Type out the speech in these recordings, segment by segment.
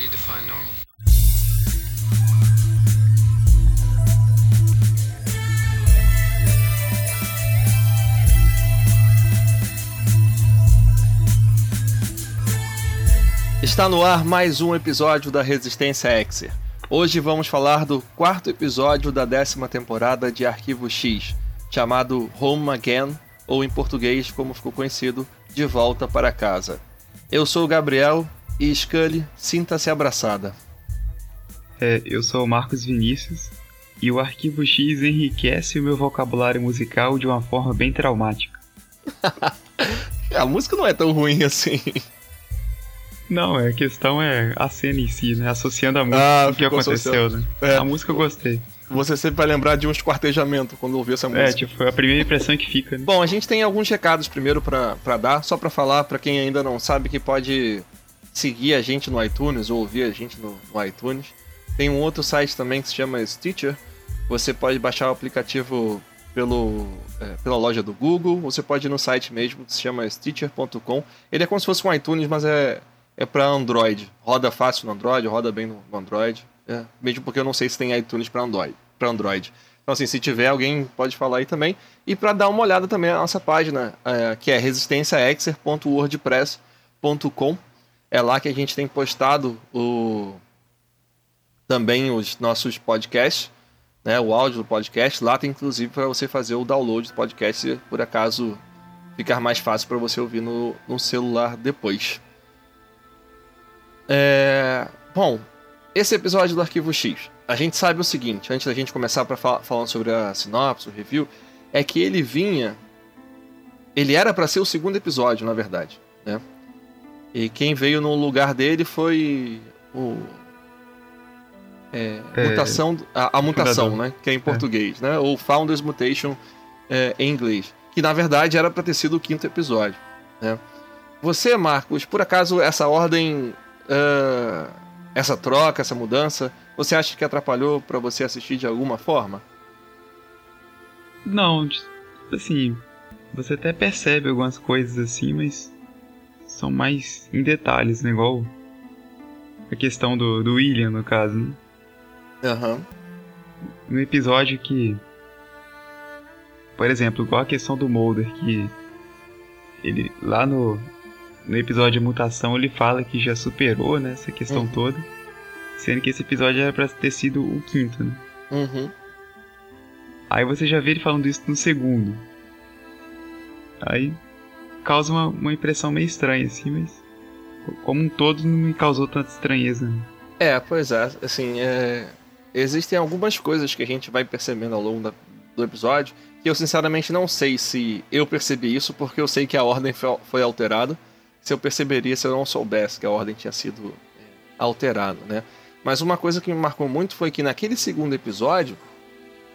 do you define normal? Está no ar mais um episódio da Resistência Exer. Hoje vamos falar do quarto episódio da décima temporada de Arquivo X, chamado Home Again, ou em português, como ficou conhecido, De Volta para Casa. Eu sou o Gabriel e Scully, sinta-se abraçada. É, eu sou o Marcos Vinícius e o Arquivo X enriquece o meu vocabulário musical de uma forma bem traumática. a música não é tão ruim assim. Não, é, a questão é a cena em si, né? Associando a música Ah, com o que aconteceu, associando. né? É. A música eu gostei. Você sempre vai lembrar de um esquartejamento quando ouvir essa música. É, tipo, a primeira impressão que fica, né? Bom, a gente tem alguns recados primeiro pra dar, só pra falar pra quem ainda não sabe que pode seguir a gente no iTunes ou ouvir a gente no, no iTunes. Tem um outro site também que se chama Stitcher. Você pode baixar o aplicativo pelo, é, pela loja do Google. Você pode ir no site mesmo que se chama Stitcher.com. Ele é como se fosse um iTunes, mas é, é para Android. Roda fácil no Android, roda bem no, no Android. É, mesmo porque eu não sei se tem iTunes para Android, pra Android. Então, assim, se tiver, alguém pode falar aí também. E para dar uma olhada também na nossa página, é, que é resistenciaexer.wordpress.com. É lá que a gente tem postado o, também os nossos podcasts, né, o áudio do podcast. Lá tem inclusive para você fazer o download do podcast, se por acaso ficar mais fácil para você ouvir no, no celular depois. É, bom, esse episódio do Arquivo X, a gente sabe o seguinte, antes da gente começar para falar falando sobre a sinopse, o review, é que ele vinha, ele era para ser o segundo episódio, na verdade, né? E quem veio no lugar dele foi o é, É, mutação, a, a mutação, fundador. né? Que é em português, né? Ou Founders Mutation é, em inglês, que na verdade era para ter sido o quinto episódio, né? Você, Marcos, por acaso essa ordem, ah, essa troca, essa mudança, você acha que atrapalhou para você assistir de alguma forma? Não, assim, você até percebe algumas coisas assim, mas são mais em detalhes, né? Igual a questão do, do William, no caso, né? Aham. no episódio que. Por exemplo, igual a questão do Mulder, que. Ele. Lá no. No episódio de mutação ele fala que já superou, né, essa questão Uhum. toda. Sendo que esse episódio era pra ter sido o quinto, né? Uhum. Aí você já vê ele falando isso no segundo. Aí causa uma, uma impressão meio estranha, assim, mas. Como um todo não me causou tanta estranheza. né? É, pois é, assim, é, existem algumas coisas que a gente vai percebendo ao longo da- do episódio que eu sinceramente não sei se eu percebi isso porque eu sei que a ordem foi, alterada. Se eu perceberia se eu não soubesse que a ordem tinha sido é, alterada, né? Mas uma coisa que me marcou muito foi que naquele segundo episódio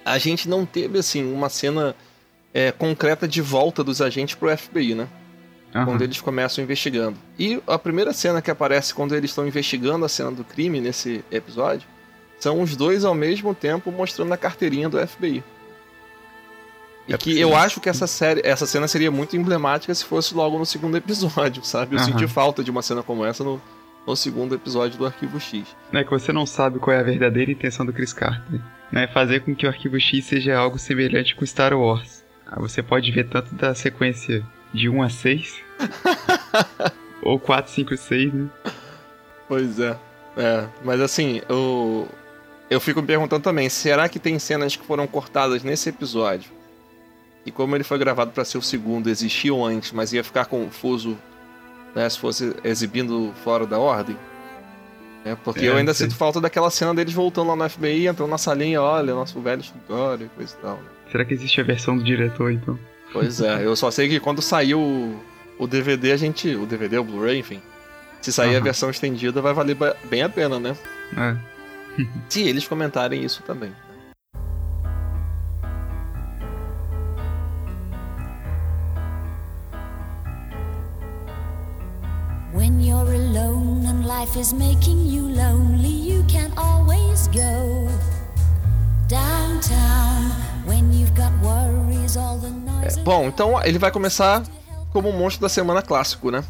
a gente não teve assim uma cena é, concreta de volta dos agentes pro FBI, né? Aham. quando eles começam investigando. E a primeira cena que aparece quando eles estão investigando a cena do crime nesse episódio são os dois ao mesmo tempo mostrando a carteirinha do FBI. E É que possível. eu acho que essa série, essa cena seria muito emblemática se fosse logo no segundo episódio, sabe? Eu Aham. senti falta de uma cena como essa no, no segundo episódio do Arquivo X. Não é que você não sabe qual é a verdadeira intenção do Chris Carter. Não é fazer com que o Arquivo X seja algo semelhante com Star Wars. Aí você pode ver tanto da sequência de 1 a 6, ou 4, 5, 6, né? Pois é. É, mas assim, eu, eu fico me perguntando também, será que tem cenas que foram cortadas nesse episódio? E como ele foi gravado para ser o segundo, existiam antes, mas ia ficar confuso né, se fosse exibindo fora da ordem? É, porque É, eu ainda sei. sinto falta daquela cena deles voltando lá no FBI, entrando na salinha, olha, nosso velho escritório e coisa e tal. né? Será que existe a versão do diretor, então? Pois é, eu só sei que quando saiu o, DVD, a gente. O DVD, o Blu-ray, enfim. Se sair a Aham. versão estendida, vai valer bem a pena, né? É. Se eles comentarem isso também. When you're alone and life is making you lonely, you can always go downtown É, bom, então ele vai começar como um monstro da semana clássico, né?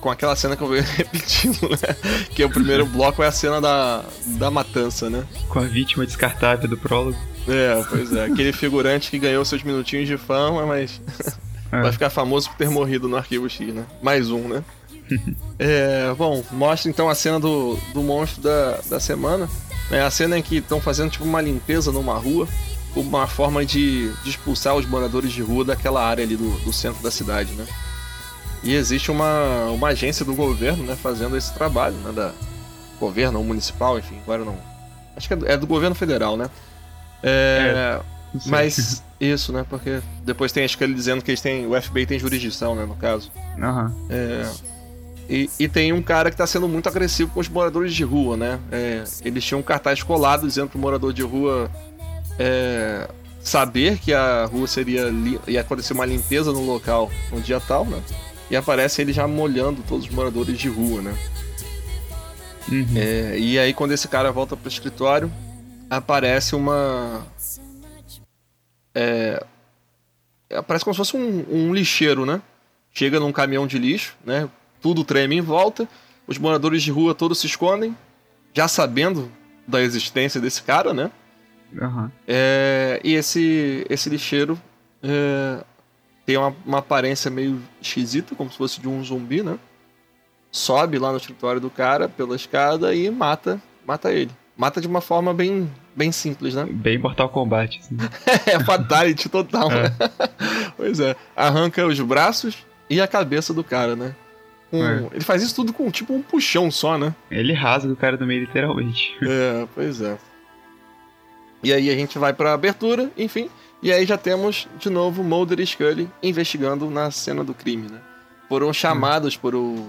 com aquela cena que eu venho repetindo, né? Que o primeiro bloco é a cena da, da matança, né? Com a vítima descartável do prólogo. É, pois é. Aquele figurante que ganhou seus minutinhos de fama, mas É. vai ficar famoso por ter morrido no Arquivo X, né? Mais um, né? é, bom, mostra então a cena do, do monstro da, da semana. É a cena em que estão fazendo tipo uma limpeza numa rua, uma forma de, de expulsar os moradores de rua daquela área ali do, do centro da cidade, né? E existe uma, uma agência do governo, né, fazendo esse trabalho, né, da governo ou municipal, enfim, agora não. Acho que é do, é do governo federal, né? É, sei. mas isso, né? Porque depois tem acho que ele dizendo que eles têm, o FBI tem jurisdição, né, no caso. Aham. É, e, e tem um cara que tá sendo muito agressivo com os moradores de rua, né? É, eles tinham um cartaz colado dizendo pro morador de rua é, saber que a rua seria ia acontecer uma limpeza no local no dia tal, né? E aparece ele já molhando todos os moradores de rua, né? Uhum. É, e aí quando esse cara volta pro escritório, aparece uma. É, aparece como se fosse um, um lixeiro, né? Chega num caminhão de lixo, né? Tudo treme em volta. Os moradores de rua todos se escondem, já sabendo da existência desse cara, né? Aham. É, e esse, esse lixeiro é, tem uma, uma aparência meio esquisita, como se fosse de um zumbi, né? Sobe lá no escritório do cara pela escada e mata, mata ele. Mata de uma forma bem, bem simples, né? Bem Mortal Kombat, assim. É fatality total, né? pois é. Arranca os braços e a cabeça do cara, né? Com- É. Ele faz isso tudo com tipo um puxão só, né? Ele rasga o cara do meio, literalmente. É, pois é. E aí a gente vai pra abertura, enfim. E aí já temos de novo Mulder e Scully investigando na cena do crime, né? Foram chamados por o.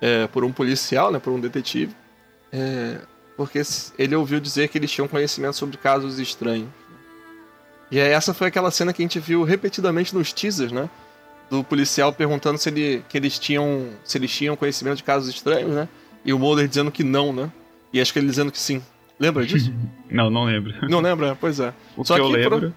é, por um policial, né? Por um detetive. é, porque ele ouviu dizer que eles tinham conhecimento sobre casos estranhos. E aí essa foi aquela cena que a gente viu repetidamente nos teasers, né? Do policial perguntando se, ele, que eles tinham, se eles tinham conhecimento de casos estranhos, né? E o Mulder dizendo que não, né? E acho que ele dizendo que sim. Lembra disso? Não, não lembro. não lembra? Pois é. O Só que eu que pro- lembro.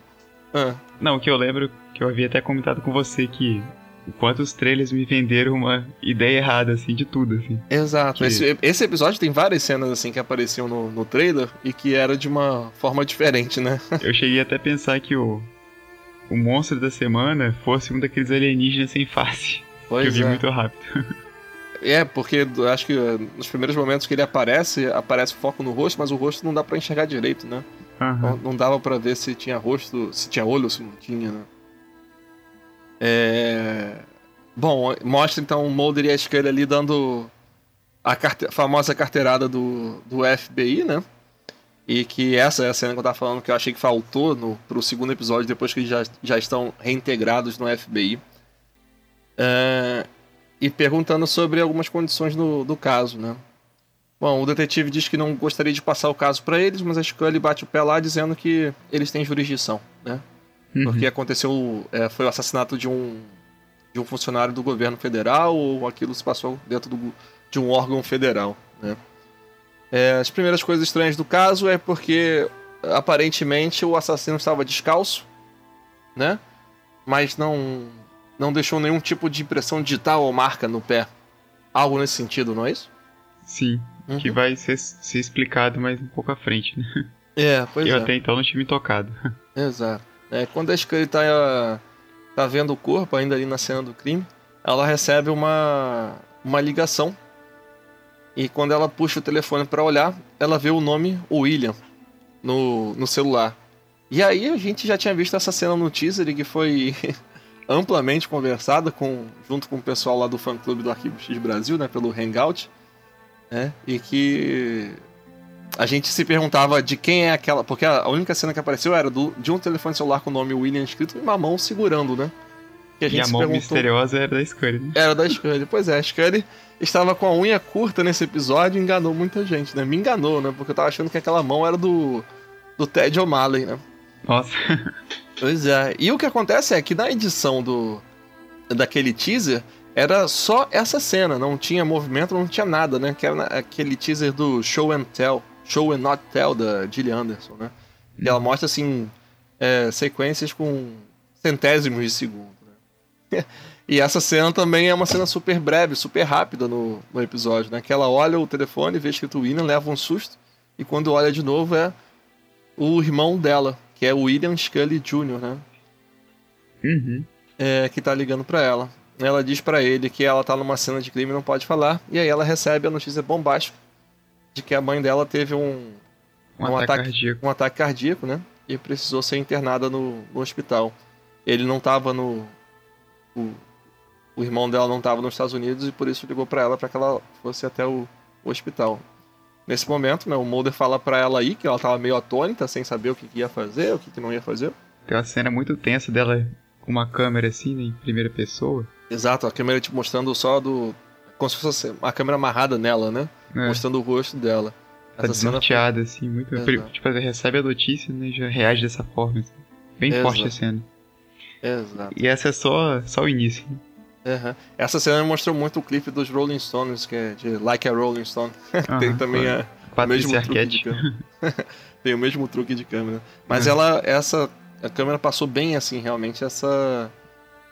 Ah, Não, o que eu lembro, que eu havia até comentado com você que o quanto os trailers me venderam uma ideia errada, assim, de tudo, assim. exato. Que- Esse, esse episódio tem várias cenas assim que apareciam no, no trailer e que era de uma forma diferente, né? Eu cheguei até a pensar que o, o monstro da semana fosse um daqueles alienígenas sem face. que eu Pois vi é. muito rápido. É, porque acho que eh, nos primeiros momentos que ele aparece, aparece foco no rosto, mas o rosto não dá pra enxergar direito, né? Não, Aham. não dava pra ver se tinha rosto, se tinha olho ou se não tinha, né? É... Bom, mostra então o Mulder e a Scully ali dando a carte- famosa carteirada do, do FBI, né? E que essa é a cena que eu tava falando que eu achei que faltou no, pro segundo episódio, depois que eles já, já estão reintegrados no FBI. É, e perguntando sobre algumas condições do, do caso, né? Bom, o detetive diz que não gostaria de passar o caso pra eles, mas a Scully bate o pé lá dizendo que eles têm jurisdição, né? Uhum. Porque aconteceu, é, foi o assassinato de um, de um funcionário do governo federal ou aquilo se passou dentro do- de um órgão federal, né? É, as primeiras coisas estranhas do caso é porque aparentemente o assassino estava descalço, né? Mas não não deixou nenhum tipo de impressão digital ou marca no pé. Algo nesse sentido, não é isso? Sim, Uhum. que vai ser, ser explicado mais um pouco à frente, né? É, pois eu é. até então não tinha me tocado. Exato. É, quando a Scully tá, tá vendo o corpo ainda ali na cena do crime, ela recebe uma, uma ligação. E quando ela puxa o telefone pra olhar, ela vê o nome William no, no celular. E aí a gente já tinha visto essa cena no teaser e que foi amplamente conversada com, junto com o pessoal lá do fã clube do Arquivo X Brasil, né, pelo Hangout. Né, e que a gente se perguntava de quem é aquela. Porque a a única cena que apareceu era do, de um telefone celular com o nome William escrito e uma mão segurando, né? Que a E gente a se mão perguntou. misteriosa era da Scully, né? Era da Scully. Pois é, a Scully estava com a unha curta nesse episódio e enganou muita gente, né? Me enganou, né? Porque eu tava achando que aquela mão era do. do Ted O'Malley, né? Nossa. Pois é. E o que acontece é que na edição do daquele teaser era só essa cena, não tinha movimento, não tinha nada, né? Que era aquele teaser do Show and Tell, Show and Not Tell da Gillian Anderson, né? E ela mostra assim é, sequências com centésimos de segundo. Né? E essa cena também é uma cena super breve, super rápida no, no episódio, né? Que ela olha o telefone, vê escrito William, leva um susto, e quando olha de novo é o irmão dela, que é o William Scully Jr., né? Uhum. É, que tá ligando pra ela. Ela diz pra ele que ela tá numa cena de crime e não pode falar, e aí ela recebe a notícia bombástica de que a mãe dela teve um, Um, Um ataque, ataque- cardíaco. um ataque cardíaco, né? E precisou ser internada no, no hospital. Ele não tava no. O, o irmão dela não tava nos Estados Unidos e por isso ligou pra ela pra que ela fosse até o, o hospital. Nesse momento, né, o Mulder fala pra ela aí que ela tava meio atônita, sem saber o que, que ia fazer, o que, que não ia fazer. Tem uma cena muito tensa dela com uma câmera assim, né, em primeira pessoa. Exato, a câmera te mostrando só do. Como se fosse a câmera amarrada nela, né? É, Mostrando o rosto dela. tá desnorteada, assim, muito. Exato. Tipo, ela recebe a notícia né, e já reage dessa forma. assim. Bem Exato. forte a cena. Exato. E essa é só, só o início. né? Aham. Essa cena me mostrou muito o clipe dos Rolling Stones, que é de Like a Rolling Stone. Tem Aham, também foi. a, o Patrícia mesmo truque de câmera. Tem o mesmo truque de câmera. Mas É. ela, essa, a câmera passou bem assim, realmente, essa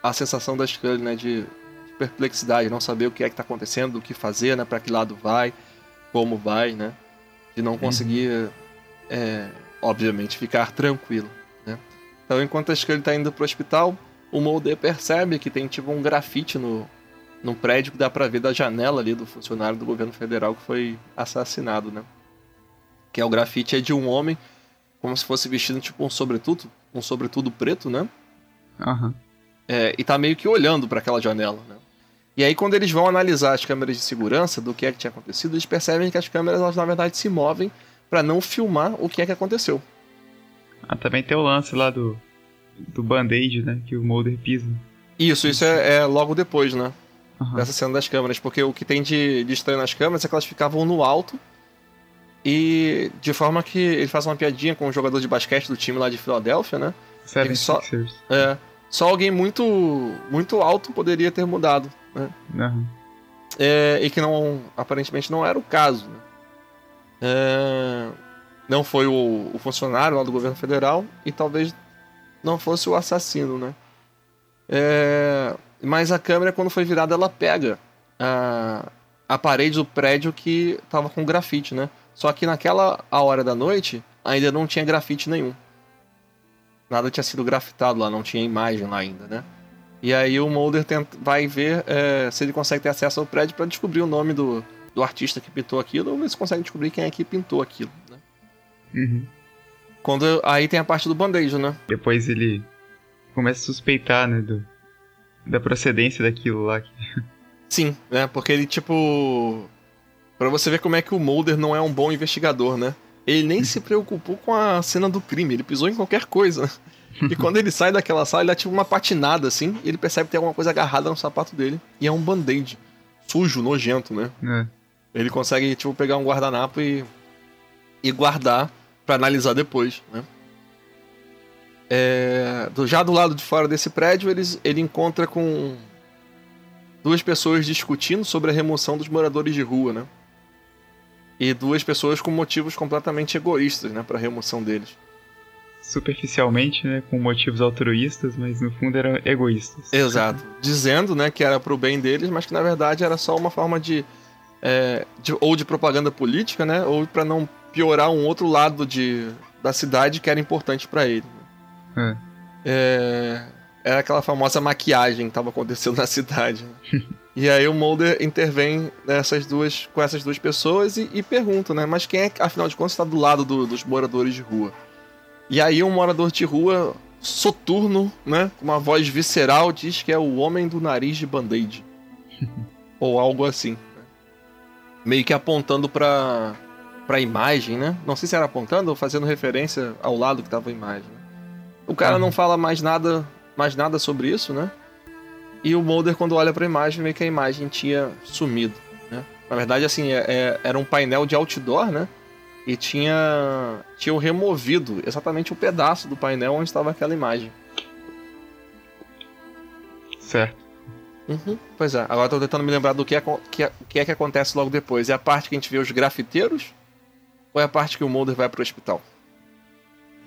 a sensação da Scully, né, de, de perplexidade, não saber o que é que tá acontecendo, o que fazer, né, para que lado vai, como vai, né, de não conseguir, é, obviamente, ficar tranquilo, né. Então, enquanto a Scully tá indo pro hospital, o Mulder percebe que tem tipo um grafite no, no prédio que dá pra ver da janela ali do funcionário do governo federal que foi assassinado, né? Que é o grafite é de um homem como se fosse vestido tipo um sobretudo, um sobretudo preto, né? Aham. É, e tá meio que olhando pra aquela janela, né? E aí quando eles vão analisar as câmeras de segurança do que é que tinha acontecido, eles percebem que as câmeras elas na verdade se movem pra não filmar o que é que aconteceu. Ah, também tem o lance lá do, do band-aid, né? Que o Mulder pisa. Isso, isso é, é logo depois, né? Aham. dessa cena das câmeras, porque o que tem de, de estranho nas câmeras é que elas ficavam no alto e de forma que ele faz uma piadinha com o jogador de basquete do time lá de Filadélfia, né? Seven só- Sixers. É, só alguém muito muito alto poderia ter mudado, né? Aham. É, e que não aparentemente não era o caso. Né? É, não foi o, o funcionário lá do governo federal e talvez não fosse o assassino, né? É, mas a câmera quando foi virada ela pega a, a parede do prédio que tava com grafite, né? Só que naquela hora da noite ainda não tinha grafite nenhum. Nada tinha sido grafitado lá, não tinha imagem lá ainda, né? E aí o Mulder tenta, vai ver é, se ele consegue ter acesso ao prédio para descobrir o nome do, do artista que pintou aquilo, ou se consegue descobrir quem é que pintou aquilo. Né? Uhum. Quando aí tem a parte do band-aid, né? Depois ele começa a suspeitar, né? Do, da procedência daquilo lá. Sim, né? Porque ele tipo Pra você ver como é que o Mulder não é um bom investigador, né? Ele nem se preocupou com a cena do crime, ele pisou em qualquer coisa. E quando ele sai daquela sala, ele dá tipo uma patinada assim, e ele percebe que tem alguma coisa agarrada no sapato dele. E é um band-aid. Sujo, nojento, né? É. Ele consegue, tipo, pegar um guardanapo e, e guardar pra analisar depois, né? É, já do lado de fora desse prédio, eles, ele encontra com duas pessoas discutindo sobre a remoção dos moradores de rua, né? E duas pessoas com motivos completamente egoístas, né, para remoção deles. Superficialmente, né? Com motivos altruístas, mas no fundo eram egoístas. Exato. Dizendo, né, que era pro bem deles, mas que na verdade era só uma forma de, é, de- ou de propaganda política, né, ou para não piorar um outro lado de, da cidade que era importante para ele. É. É, era aquela famosa maquiagem que estava acontecendo na cidade. né? e aí o Mulder intervém nessas duas, com essas duas pessoas e, e pergunta, né? Mas quem é, afinal de contas, está do lado do- dos moradores de rua? E aí um morador de rua soturno, né? Com uma voz visceral, diz que é o homem do nariz de band-aid. Ou algo assim. né? Meio que apontando pra, pra imagem, né? Não sei se era apontando ou fazendo referência ao lado que tava a imagem. O cara Aham. não fala mais nada, mais nada sobre isso, né? E o Mulder, quando olha pra imagem, vê que a imagem tinha sumido, né? Na verdade, assim, é- é- era um painel de outdoor, né? E tinha tinham removido exatamente o pedaço do painel onde estava aquela imagem. Certo. Uhum, Pois é, agora tô tentando me lembrar do que é, que é, que é que acontece logo depois. É a parte que a gente vê os grafiteiros? Ou é a parte que o Mulder vai pro hospital?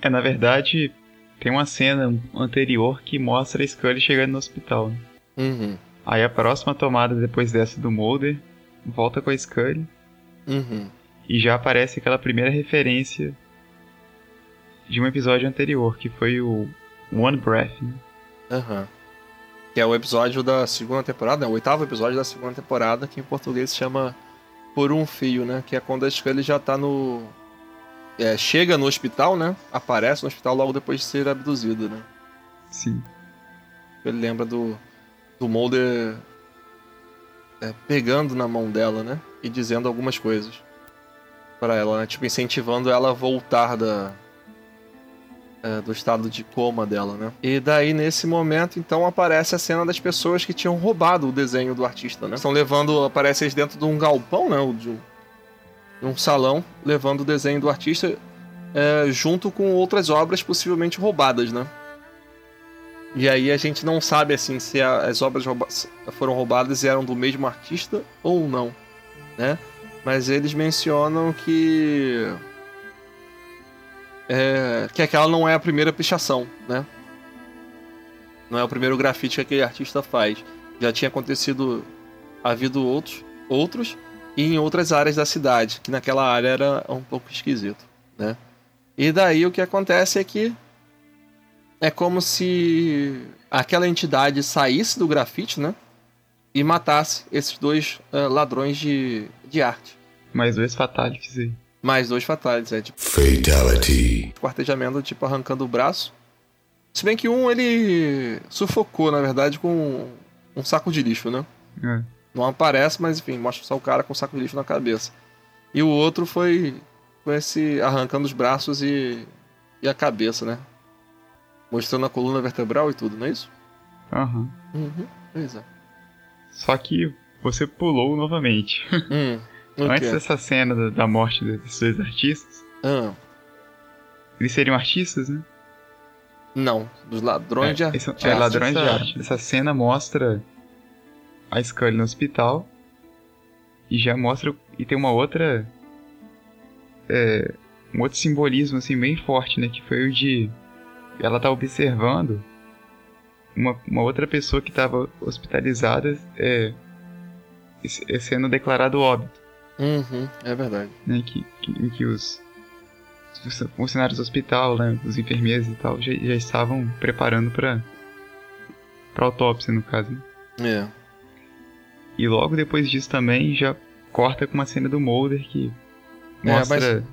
É, na verdade, tem uma cena anterior que mostra a Scully chegando no hospital. né? Uhum. Aí a próxima tomada depois dessa do Mulder volta com a Scully Uhum. e já aparece aquela primeira referência de um episódio anterior, que foi o One Breath. né? Aham. Que é o episódio da segunda temporada, né? o oitavo episódio da segunda temporada, que em português se chama Por um Fio, né? Que é quando a Scully já tá no. é, chega no hospital, né? Aparece no hospital logo depois de ser abduzida, né? Sim. Ele lembra do, do Mulder é, pegando na mão dela, né? E dizendo algumas coisas para ela, né? Tipo, incentivando ela a voltar da, é, do estado de coma dela, né? E daí, nesse momento, então, aparece a cena das pessoas que tinham roubado o desenho do artista, né? Estão levando, aparece eles dentro de um galpão, né? De um, de um salão, levando o desenho do artista é, junto com outras obras possivelmente roubadas, né? E aí a gente não sabe assim se a- as obras rouba- foram roubadas e eram do mesmo artista ou não, né? Mas eles mencionam que é, que aquela não é a primeira pichação, né? Não é o primeiro grafite que aquele artista faz. Já tinha acontecido, havido outros, outros e em outras áreas da cidade, que naquela área era um pouco esquisito, né? E daí o que acontece é que é como se aquela entidade saísse do grafite, né? E matasse esses dois ah, ladrões de, de arte. Mais dois fatalities aí. Mais dois fatais, é tipo Fatality. quartejamento, tipo arrancando o braço. Se bem que um ele sufocou, na verdade, com um saco de lixo, né? É. Não aparece, mas enfim, mostra só o cara com um saco de lixo na cabeça. E o outro foi com esse arrancando os braços e, e a cabeça, né? Mostrando a coluna vertebral e tudo, não é isso? Aham. Uhum, pois é. Só que você pulou novamente. Hum, o Antes dessa cena da, morte desses dois artistas, Ah, eles seriam artistas, né? não, dos ladrões de arte. é, ladrões de arte. Essa cena mostra a Scully no hospital e já mostra e tem uma outra é, um outro simbolismo assim bem forte, né? Que foi o de ela tá observando uma, uma outra pessoa que estava hospitalizada é, é sendo declarado óbito, Uhum, é verdade. né? Que, que, em que os, os funcionários do hospital, né? Os enfermeiros e tal já, já estavam preparando para para autópsia no caso. né? É. E logo depois disso também já corta com uma cena do Mulder que É, mostra.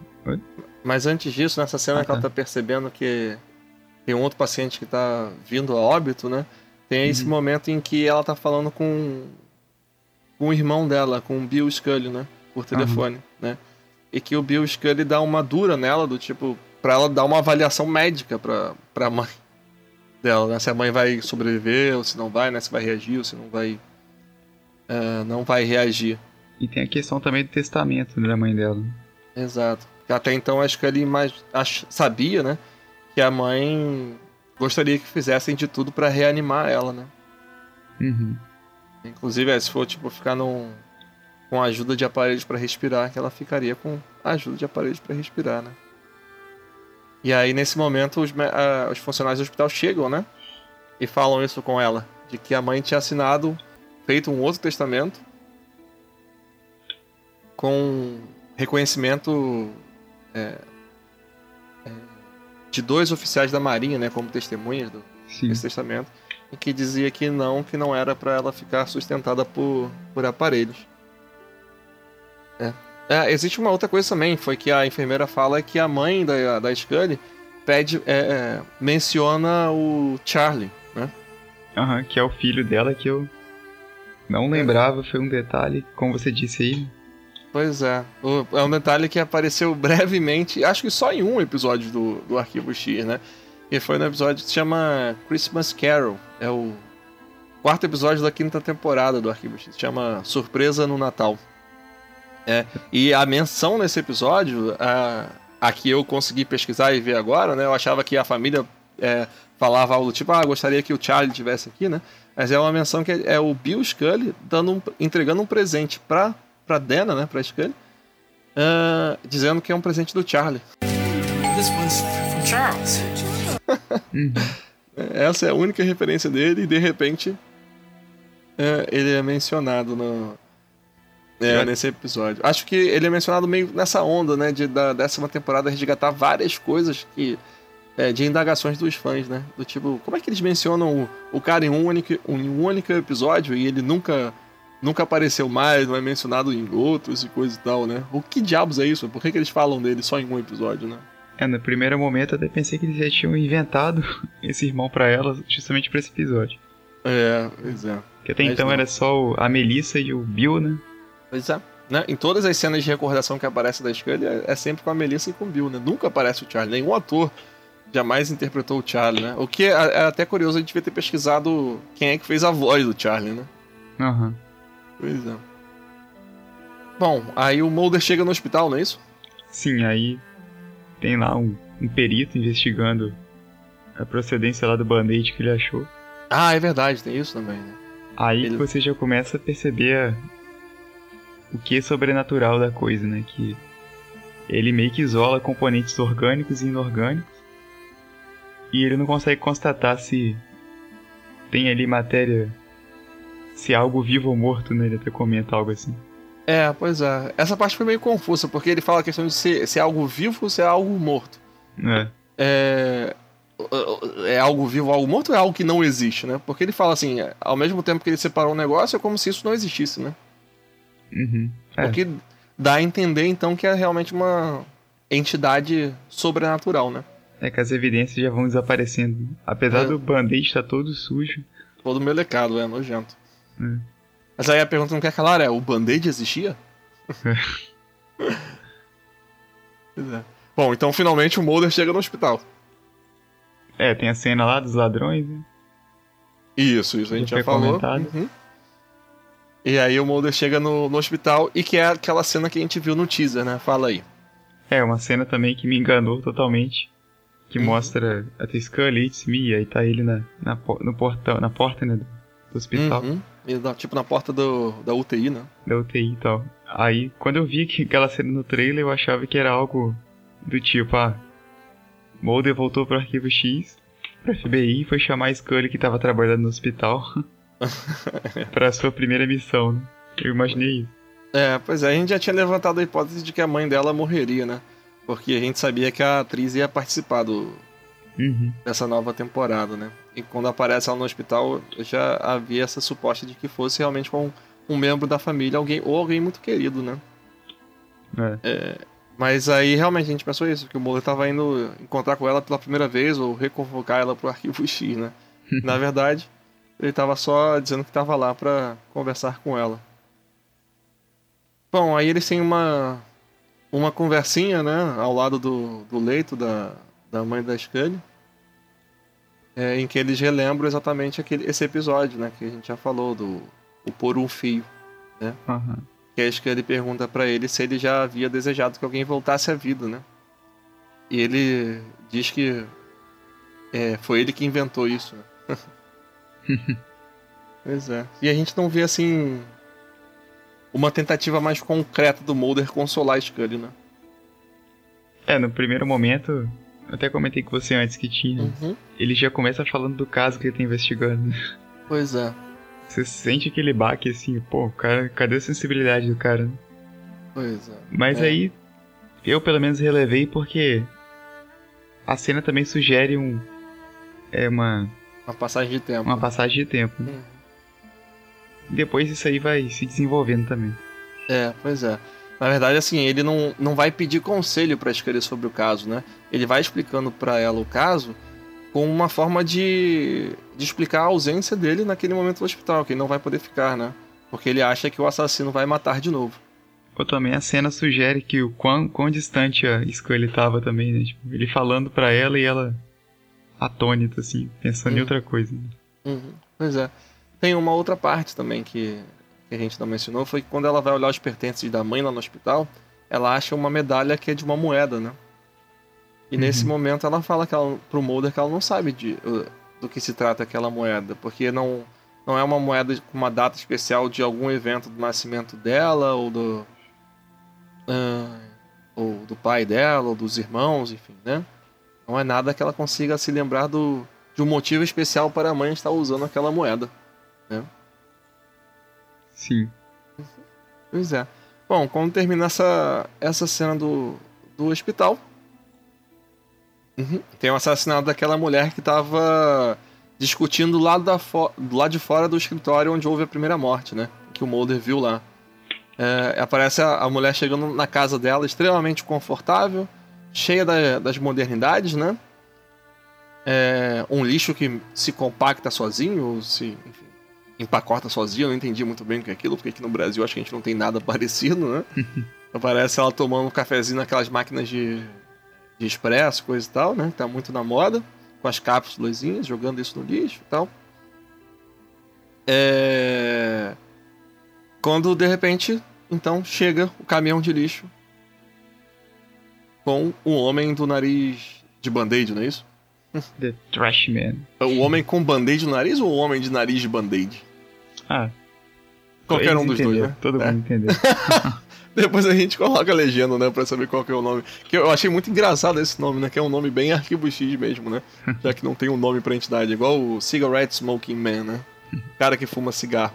Mas antes disso, nessa cena Ah, que ela tá. tá percebendo que tem um outro paciente que tá vindo a óbito, né? Tem esse Uhum. momento em que ela tá falando com, com o irmão dela, com o Bill Scully, né? Por telefone, né? E que o Bill Scully dá uma dura nela, do tipo, pra ela dar uma avaliação médica pra, pra mãe dela, né? Se a mãe vai sobreviver ou se não vai, né? Se vai reagir ou se não vai. eh, não vai reagir. E tem a questão também do testamento né, da mãe dela. Exato. Até então acho que ele mais ach- sabia, né? Que a mãe gostaria que fizessem de tudo pra reanimar ela, né? Uhum. Inclusive, é, se for tipo ficar num, com ajuda de aparelhos pra respirar, que ela ficaria com a ajuda de aparelhos pra respirar, né? E aí nesse momento os, os funcionários do hospital chegam, né? E falam isso com ela, de que a mãe tinha assinado, feito um outro testamento com reconhecimento é, é, de dois oficiais da Marinha, né, como testemunhas do, Sim. desse testamento, em que dizia que não, que não era para ela ficar sustentada por, por aparelhos. É. É, existe uma outra coisa também, foi que a enfermeira fala que a mãe da, da Scully pede, é, é, menciona o Charlie, né? Aham, que é o filho dela que eu não lembrava, foi um detalhe, como você disse aí. Pois é. O- é um detalhe que apareceu brevemente, acho que só em um episódio do, do Arquivo X, né? E foi no episódio que se chama Christmas Carol. É o quarto episódio da quinta temporada do Arquivo X. Se chama Surpresa no Natal. É, e a menção nesse episódio, a, a que eu consegui pesquisar e ver agora, né? Eu achava que a família é, falava algo do tipo, ah, gostaria que o Charlie estivesse aqui, né? Mas é uma menção que é, é o Bill Scully dando um- entregando um presente pra, pra Dana, né? Pra Scully. ah, dizendo que é um presente do Charlie. This one's from Charles. Essa é a única referência dele e de repente É, ele é mencionado no. É, nesse episódio. Acho que ele é mencionado meio nessa onda, né? De, da décima temporada resgatar várias coisas que. É, de indagações dos fãs, né? Do tipo, como é que eles mencionam o, o cara em um, único, um único episódio e ele nunca nunca apareceu mais, não é mencionado em outros e coisa e tal, né? O que diabos é isso? Por que, que eles falam dele só em um episódio, né? É, no primeiro momento eu até pensei que eles já tinham inventado esse irmão pra ela justamente pra esse episódio. É, pois é. Que até Mas então não. era só a Melissa e o Bill, né? Pois é. Né? Em todas as cenas de recordação que aparece da Scully é, é sempre com a Melissa e com o Bill, né? Nunca aparece o Charlie. Nenhum ator jamais interpretou o Charlie, né? O que é, é até curioso, a gente devia ter pesquisado quem é que fez a voz do Charlie, né? Aham. Pois é. Bom, aí o Mulder chega no hospital, não é isso? Sim, aí tem lá um, um perito investigando a procedência lá do band-aid que ele achou. Ah, é verdade, tem isso também, né? Aí Ele- você já começa a perceber a- o que é sobrenatural da coisa, né? Que ele meio que isola componentes orgânicos e inorgânicos. E ele não consegue constatar se tem ali matéria. Se é algo vivo ou morto, né? Ele até comenta algo assim. É, pois é. Essa parte foi meio confusa, porque ele fala a questão de se, se é algo vivo ou se é algo morto. É. É. É algo vivo ou algo morto ou é algo que não existe, né? Porque ele fala assim, ao mesmo tempo que ele separou um negócio, é como se isso não existisse, né? Uhum. É. O que dá a entender, então, que é realmente uma entidade sobrenatural, né? É que as evidências já vão desaparecendo. Apesar É. do band-aid estar todo sujo. Todo melecado, é nojento. Hum. Mas aí a pergunta não quer calar é, o band-aid existia? Pois é. Bom, então finalmente o Mulder chega no hospital. É, tem a cena lá dos ladrões, né? Isso, isso a gente Já já, falou. Uhum. E aí o Mulder chega no, no hospital e que é aquela cena que a gente viu no teaser, né? Fala aí. É, uma cena também que me enganou totalmente. Que Uhum. mostra a Scully, It's me, e aí tá ele na, na, no portão, na porta, né, do, do hospital, Uhum. E na- tipo na porta do, da UTI, né? da UTI e tal. Aí, quando eu vi que aquela cena no trailer, eu achava que era algo do tipo, ah, Mulder voltou pro Arquivo X, pro FBI, foi chamar a Scully que tava trabalhando no hospital pra sua primeira missão, né? Eu imaginei isso. É, pois é, a gente já tinha levantado a hipótese de que a mãe dela morreria, né? Porque a gente sabia que a atriz ia participar do, Uhum. dessa nova temporada, né? E quando aparece ela no hospital, já havia essa suposta de que fosse realmente com um membro da família, alguém ou alguém muito querido, né? É. Mas aí realmente a gente pensou isso, que o Mulder tava indo encontrar com ela pela primeira vez ou reconvocar ela pro arquivo X, né? Na verdade, ele tava só dizendo que tava lá pra conversar com ela. Bom, aí eles têm uma uma conversinha, né, ao lado do, do leito da, da mãe da Scully, é, em que eles relembram exatamente aquele, esse episódio, né, que a gente já falou, do o Por um Fio. Aham. Que é isso que ele pergunta pra ele se ele já havia desejado que alguém voltasse à vida, né? E ele diz que é, foi ele que inventou isso. Né? pois é. E a gente não vê assim uma tentativa mais concreta do Mulder consolar a Scully, né? É, no primeiro momento, até comentei com você antes que tinha. Uhum. Ele já começa falando do caso que ele tá investigando. Pois é. Você sente aquele baque assim, pô, cara, cadê a sensibilidade do cara? Pois é. Mas É. aí, eu pelo menos relevei porque a cena também sugere um. É uma, Uma passagem de tempo. uma passagem de tempo. né? Uhum. Depois isso aí vai se desenvolvendo também. É, pois é. Na verdade, assim, ele não, não vai pedir conselho pra escrever sobre o caso, né? Ele vai explicando pra ela o caso como uma forma de, de explicar a ausência dele naquele momento do hospital, que ele não vai poder ficar, né? Porque ele acha que o assassino vai matar de novo. Ou também a cena sugere que o quão, quão distante a Scully tava também, né? Tipo, ele falando pra ela e ela atônita, assim, pensando em Hum. outra coisa. Uhum, Pois é. Tem uma outra parte também que, que a gente não mencionou, foi que quando ela vai olhar os pertences da mãe lá no hospital, ela acha uma medalha que é de uma moeda, né? E nesse momento ela fala que ela, pro Mulder que ela não sabe de, uh, do que se trata aquela moeda, porque não, não é uma moeda com uma data especial de algum evento do nascimento dela, ou do. ah, ou do pai dela, ou dos irmãos, enfim, né? Não é nada que ela consiga se lembrar do, de um motivo especial para a mãe estar usando aquela moeda. Né? Sim. Pois é. Bom, quando termina essa, essa cena do, do hospital, uhum, tem o assassinato daquela mulher que tava discutindo do lado, da do lado de fora do escritório onde houve a primeira morte, né? Que o Mulder viu lá. É, aparece a, a mulher chegando na casa dela, extremamente confortável, cheia da- das modernidades, né? É, um lixo que se compacta sozinho, ou se enfim, empacota sozinho, eu não entendi muito bem o que é aquilo, porque aqui no Brasil acho que a gente não tem nada parecido, né? Aparece ela tomando um cafezinho naquelas máquinas de, de expresso, coisa e tal, né? Tá muito na moda, com as cápsulas, jogando isso no lixo e tal. É... Quando de repente, então, chega o caminhão de lixo com o homem do nariz de band-aid, não é isso? The Trash Man. O homem com band-aid no nariz ou o homem de nariz de band-aid? Ah, Qualquer um dos dois, né? Todo É. mundo entendeu. Depois a gente coloca a legenda, né, pra saber qual que é o nome. Que eu achei muito engraçado esse nome, né, que é um nome bem arquivo X mesmo, né? Já que não tem um nome pra entidade, igual o Cigarette Smoking Man, né? Cara que fuma cigarro.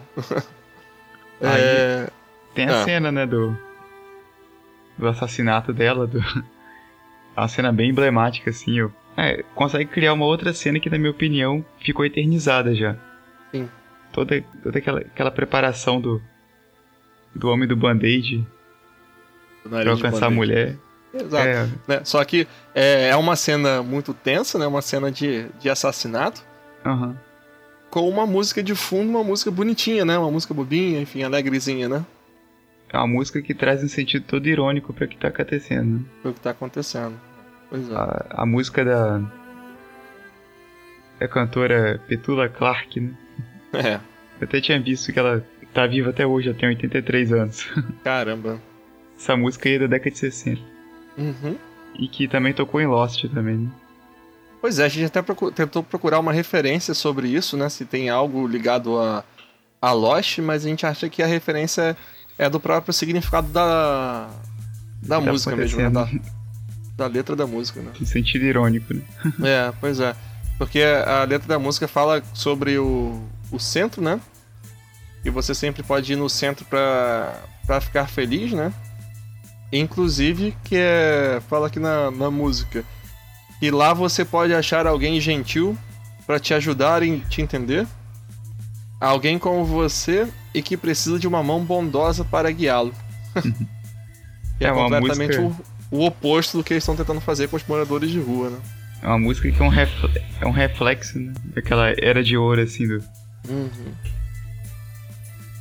Aí- é... Tem a Ah. cena, né, do. Do assassinato dela, do. É uma cena bem emblemática, assim. ó. É, consegue criar uma outra cena que, na minha opinião, ficou eternizada já. Sim. Toda, toda aquela, aquela preparação do. Do homem do band-aid pra alcançar a mulher. Exato. É, né? Só que é, é uma cena muito tensa, né? Uma cena de, de assassinato. aham. Com uma música de fundo, uma música bonitinha, né? Uma música bobinha, enfim, alegrezinha, né? É uma música que traz um sentido todo irônico pra o que tá acontecendo. né? Foi o que tá acontecendo. Pois é. A, a música da. Da cantora Petula Clark, né? É, Eu até tinha visto que ela tá viva até hoje, ela tem 83 anos. caramba. Essa música aí é da década de 60. Uhum. E que também tocou em Lost também, né? Pois é, a gente até tentou procurar uma referência sobre isso, né? Se tem algo ligado a, a Lost, mas a gente acha que a referência é do próprio significado da, da Tá música mesmo, né? Da. da letra da música, né? No sentido irônico, né? É, pois é. Porque a letra da música fala sobre o, o centro, né? E você sempre pode ir no centro pra, pra ficar feliz, né? Inclusive, que é. Fala aqui na, na música. E lá você pode achar alguém gentil pra te ajudar e te entender. Alguém como você e que precisa de uma mão bondosa para guiá-lo. Que é, É uma completamente música- o, oposto do que eles estão tentando fazer com os moradores de rua, né? É uma música que é um, refle- é um reflexo, né? Daquela era de ouro, assim, do, Uhum.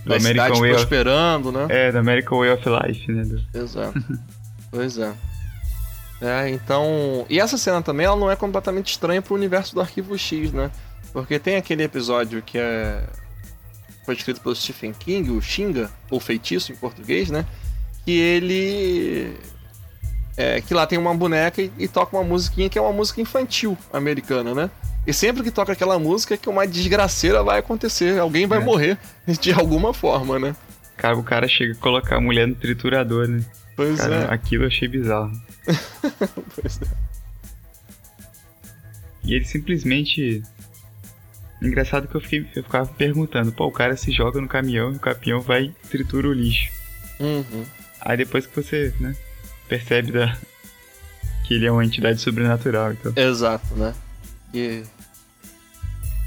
do Da American Way of... prosperando, né? É, do American Way of Life, né? Do... Exato. pois é. É, então. E essa cena também ela não é completamente estranha pro universo do Arquivo X, né? Porque tem aquele episódio que é. Foi escrito pelo Stephen King, o Xinga, ou Feitiço em português, né? Que ele. É, que lá tem uma boneca e, e toca uma musiquinha que é uma música infantil americana, né? E sempre que toca aquela música é que uma desgraceira vai acontecer, alguém vai É. morrer de alguma forma, né? Cara, o cara chega a colocar a mulher no triturador, né? Pois Cara, é. aquilo eu achei bizarro. Pois é. E ele simplesmente. Engraçado que eu, fiquei, eu ficava perguntando, pô, o cara se joga no caminhão e o caminhão vai e tritura o lixo. Uhum. Aí depois que você, né, percebe da... que ele é uma entidade sobrenatural, então. Exato, né? E.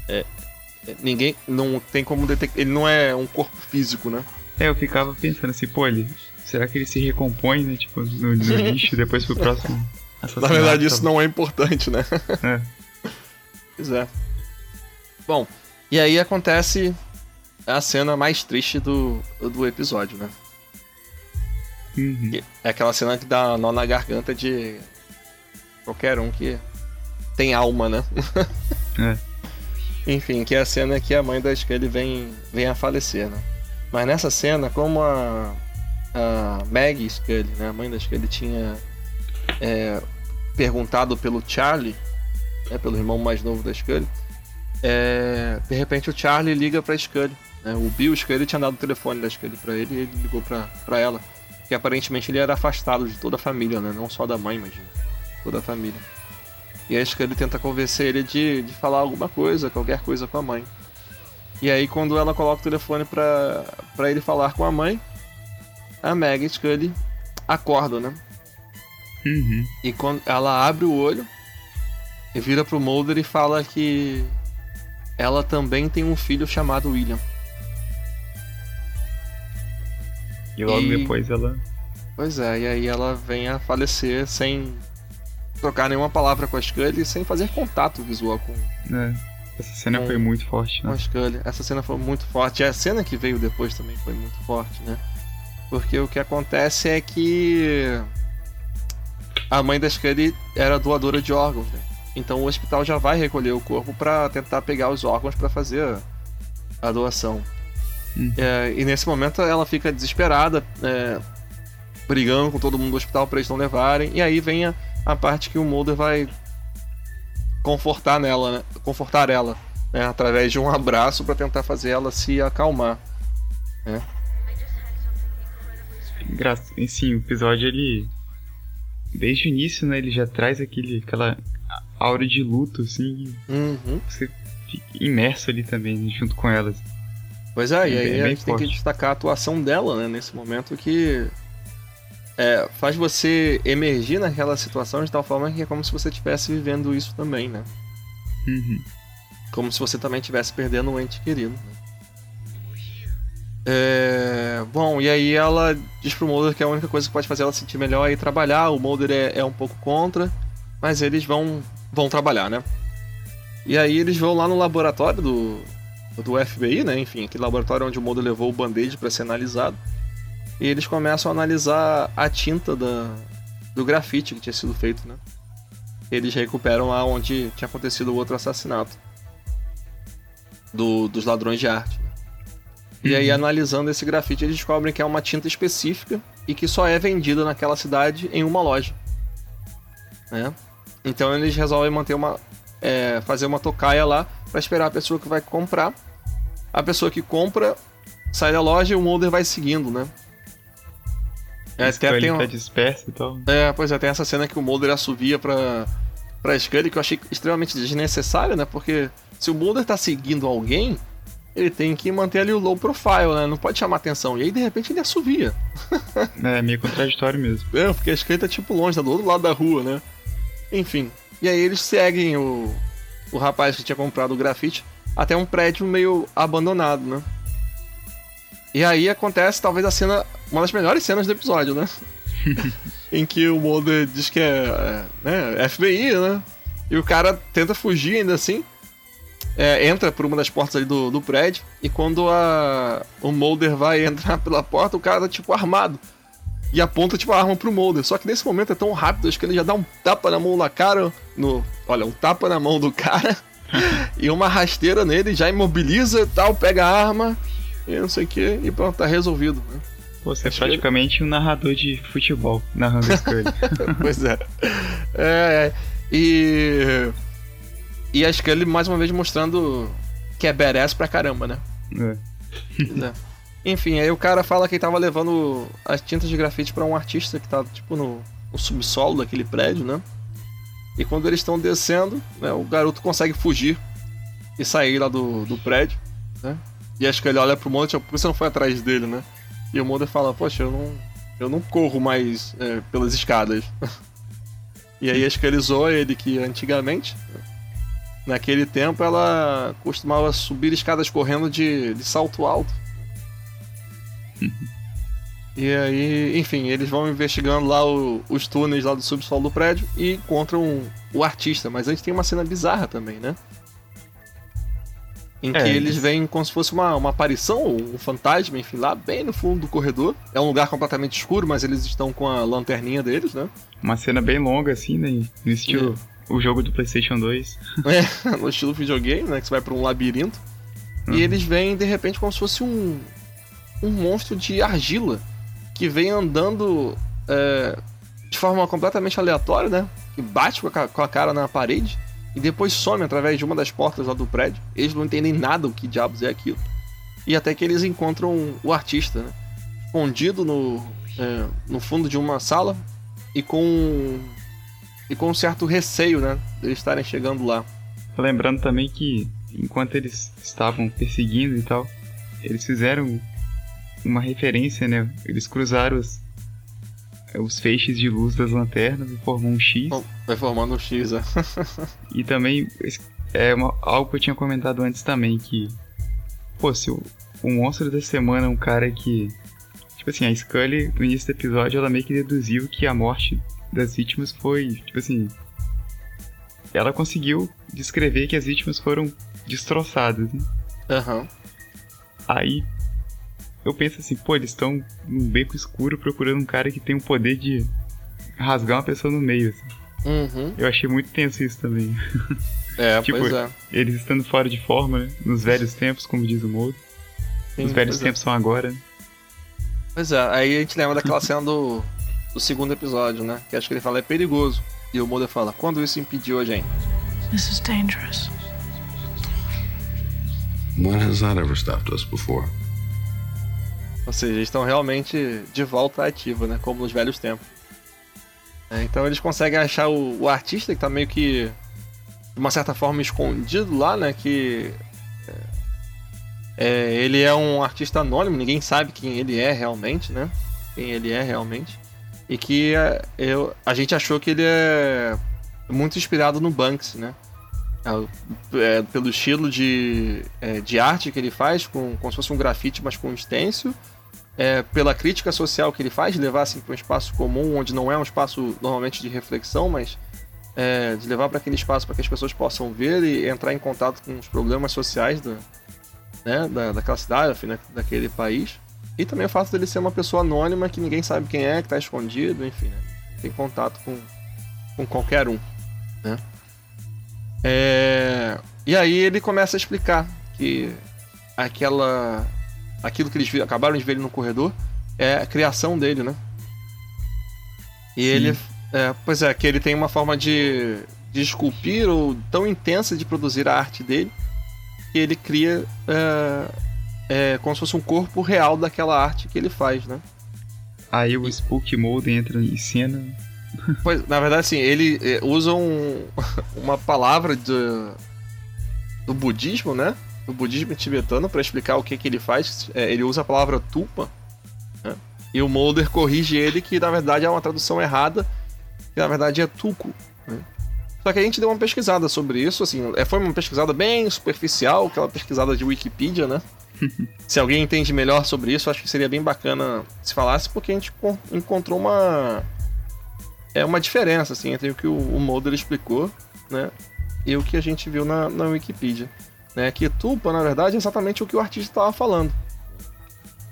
É, é, ninguém. Não tem como detectar. Ele não é um corpo físico, né? É, eu ficava pensando assim, pô, ele. Será que ele se recompõe, né? Tipo, no, no lixo depois pro próximo Na verdade, isso não é importante, né? É. Pois é. Bom, e aí acontece a cena mais triste do, do episódio, né? Uhum. É aquela cena que dá nó na garganta de qualquer um que tem alma, né? É. Enfim, que é a cena que a mãe da Scully vem, vem a falecer, né? Mas nessa cena, como a, a Maggie Scully, né, a mãe da Scully, tinha é, perguntado pelo Charlie, né, pelo irmão mais novo da Scully, é, de repente o Charlie liga pra Scully. Né? O Bill Scully tinha dado o telefone da Scully pra ele e ele ligou pra, pra ela. Que aparentemente ele era afastado de toda a família, né? Não só da mãe, mas de toda a família. E a Scully tenta convencer ele de, de falar alguma coisa, qualquer coisa com a mãe. E aí quando ela coloca o telefone pra, pra ele falar com a mãe, a Meg Scully acorda, né? Uhum. E quando ela abre o olho e vira pro Mulder e fala que ela também tem um filho chamado William. E logo E- depois ela. Pois é, e aí ela vem a falecer sem trocar nenhuma palavra com a Scully e sem fazer contato visual com, né, essa cena Com- foi muito forte, com né? a Scully. Essa cena foi muito forte. E a cena que veio depois também foi muito forte, né? Porque o que acontece é que a mãe da Scully era doadora de órgãos, né? Então o hospital já vai recolher o corpo pra tentar pegar os órgãos pra fazer a doação. Hum. É, e nesse momento ela fica desesperada, é, brigando com todo mundo do hospital pra eles não levarem. E aí vem a, a parte que o Mulder vai confortar nela, né? confortar ela, né? através de um abraço pra tentar fazer ela se acalmar. E Sim, o episódio ele. Desde o início, né? Ele já traz aquele, aquela aura de luto, assim. Uhum. Você fica imerso ali também, né, junto com elas. Pois é, e É aí bem- a gente tem que forte. destacar a atuação dela, né, nesse momento que é, faz você emergir naquela situação de tal forma que é como se você estivesse vivendo isso também, né? Uhum. Como se você também estivesse perdendo um ente querido. né? É, Bom, e aí ela diz pro Mulder que a única coisa que pode fazer ela se sentir melhor é ir trabalhar. O Mulder é, é um pouco contra, mas eles vão, vão trabalhar, né? E aí eles vão lá no laboratório do, do FBI, né? Enfim, aquele laboratório onde o Mulder levou o band-aid para ser analisado. E eles começam a analisar a tinta da, do grafite que tinha sido feito, né? Eles recuperam lá onde tinha acontecido o outro assassinato do- dos ladrões de arte. né? E aí, analisando esse grafite, eles descobrem que é uma tinta específica e que só é vendida naquela cidade em uma loja. Né? Então eles resolvem manter uma. é, fazer uma tocaia lá para esperar a pessoa que vai comprar. A pessoa que compra sai da loja e o Mulder vai seguindo, né? É, Esse até tem um- tá disperso e tal. é, pois é, tem essa cena que o Mulder assovia pra, pra Scully que eu achei extremamente desnecessária, né? Porque se o Mulder tá seguindo alguém, ele tem que manter ali o low profile, né? Não pode chamar atenção. E aí, de repente, ele assovia. É meio contraditório mesmo. É, porque a Scully tá tipo longe, tá do outro lado da rua, né? Enfim. E aí eles seguem o, o rapaz que tinha comprado o grafite até um prédio meio abandonado, né? E aí acontece talvez a cena, uma das melhores cenas do episódio, né? em que o Mulder diz que é, é, né, FBI, né? E o cara tenta fugir ainda assim. é, entra por uma das portas ali do, do prédio. E quando a, o Mulder vai entrar pela porta, o cara tá tipo armado. E aponta tipo a arma pro Mulder. Só que nesse momento é tão rápido, acho que ele já dá um tapa na mão na cara. No, olha, um tapa na mão do cara. e uma rasteira nele, já imobiliza e tal, pega a arma. E não sei o que, e pronto, tá resolvido. Né? Você é Acho que praticamente um narrador de futebol narrando Scully. pois é. É, e. E a Scully mais uma vez mostrando que é badass pra caramba, né? É. Pois é. Enfim, aí o cara fala que ele tava levando as tintas de grafite pra um artista que tava, tipo, no, no subsolo daquele prédio, né? E quando eles estão descendo, né, o garoto consegue fugir e sair lá do, do prédio, né? E acho que ele olha pro Mulder, tipo, por que você não foi atrás dele, né? E o Mulder fala, poxa, eu não, eu não corro mais é, pelas escadas. e aí acho que ele zoa ele que antigamente, naquele tempo, ela costumava subir escadas correndo de, de salto alto. E aí, enfim, eles vão investigando lá o- os túneis lá do subsolo do prédio e encontram o artista. Mas antes tem uma cena bizarra também, né? Em que É, eles veem como se fosse uma, uma aparição, um fantasma, enfim, lá bem no fundo do corredor. É um lugar completamente escuro, mas eles estão com a lanterninha deles, né? Uma cena bem longa, assim, né? No estilo o jogo do PlayStation 2. É, no estilo videogame, né? Que você vai pra um labirinto. Uhum. E eles veem, de repente, como se fosse um, um monstro de argila que vem andando é, de forma completamente aleatória, né? Que bate com a, com a cara na parede e depois some através de uma das portas lá do prédio. Eles não entendem nada o que diabos é aquilo. E até que eles encontram o artista, né? Escondido no, é, no fundo de uma sala e com e com um certo receio, né? De eles estarem chegando lá. Lembrando também que enquanto eles estavam perseguindo e tal, eles fizeram uma referência, né? Eles cruzaram os, os feixes de luz das lanternas e formou um X. Vai formando um X, é. E também é uma, algo que eu tinha comentado antes também, que. Pô, se o, o monstro da semana é um cara que. Tipo assim, a Scully, no início do episódio, ela meio que deduziu que a morte das vítimas foi. Tipo assim. Ela conseguiu descrever que as vítimas foram destroçadas, né? Aham. Uhum. Aí eu penso assim, pô, eles estão num beco escuro procurando um cara que tem o poder de rasgar uma pessoa no meio. Assim. Uhum. Eu achei muito tenso isso também. É, tipo, pois é. Eles estando fora de forma, né? Nos velhos tempos, como diz o Modo. Os velhos tempos é. são agora. Né? Pois é, aí a gente lembra daquela cena do, do segundo episódio, né? Que acho que ele fala é perigoso. E o Mulder fala, quando isso impediu a gente? This is dangerous. When has that ever stopped us before? Ou seja, eles estão realmente de volta ativa, né? Como nos velhos tempos. É, então eles conseguem achar o, o, artista que tá meio que de uma certa forma escondido lá, né? Que é, é, ele é um artista anônimo, ninguém sabe quem ele é realmente, né? Quem ele é realmente. E que é, eu, a gente achou que ele é muito inspirado no Banksy, né? É, é, pelo estilo de, é, de arte que ele faz, com, como se fosse um grafite, mas com um stencil. É, pela crítica social que ele faz, de levar assim, para um espaço comum, onde não é um espaço normalmente de reflexão, mas é, de levar para aquele espaço para que as pessoas possam ver e entrar em contato com os problemas sociais da, né, da, daquela cidade, enfim, daquele país. E também o fato dele ser uma pessoa anônima que ninguém sabe quem é, que está escondido, enfim, né, tem contato com, com qualquer um. Né? É... E aí ele começa a explicar que aquela. Aquilo que eles acabaram de ver ele no corredor é a criação dele, né? E Sim. ele. É, pois é, que ele tem uma forma de, de esculpir ou tão intensa de produzir a arte dele que ele cria é, é, como se fosse um corpo real daquela arte que ele faz, né? Aí o Spook Mode entra em cena Pois, na verdade, assim, ele eh, usa um, uma palavra do, do budismo, né? Do budismo tibetano para explicar o que, que ele faz. É, ele usa a palavra tupa. Né? E o Mulder corrige ele que, na verdade, é uma tradução errada. Que, na verdade, é tuco. Né? Só que a gente deu uma pesquisada sobre isso, assim, é, foi uma pesquisada bem superficial, aquela pesquisada de Wikipedia, né? se alguém entende melhor sobre isso, acho que seria bem bacana se falasse, porque a gente encontrou uma é uma diferença assim, entre o que o, o Mulder explicou né, e o que a gente viu na, na Wikipedia. Né, que Tupa, na verdade, é exatamente o que o artista estava falando.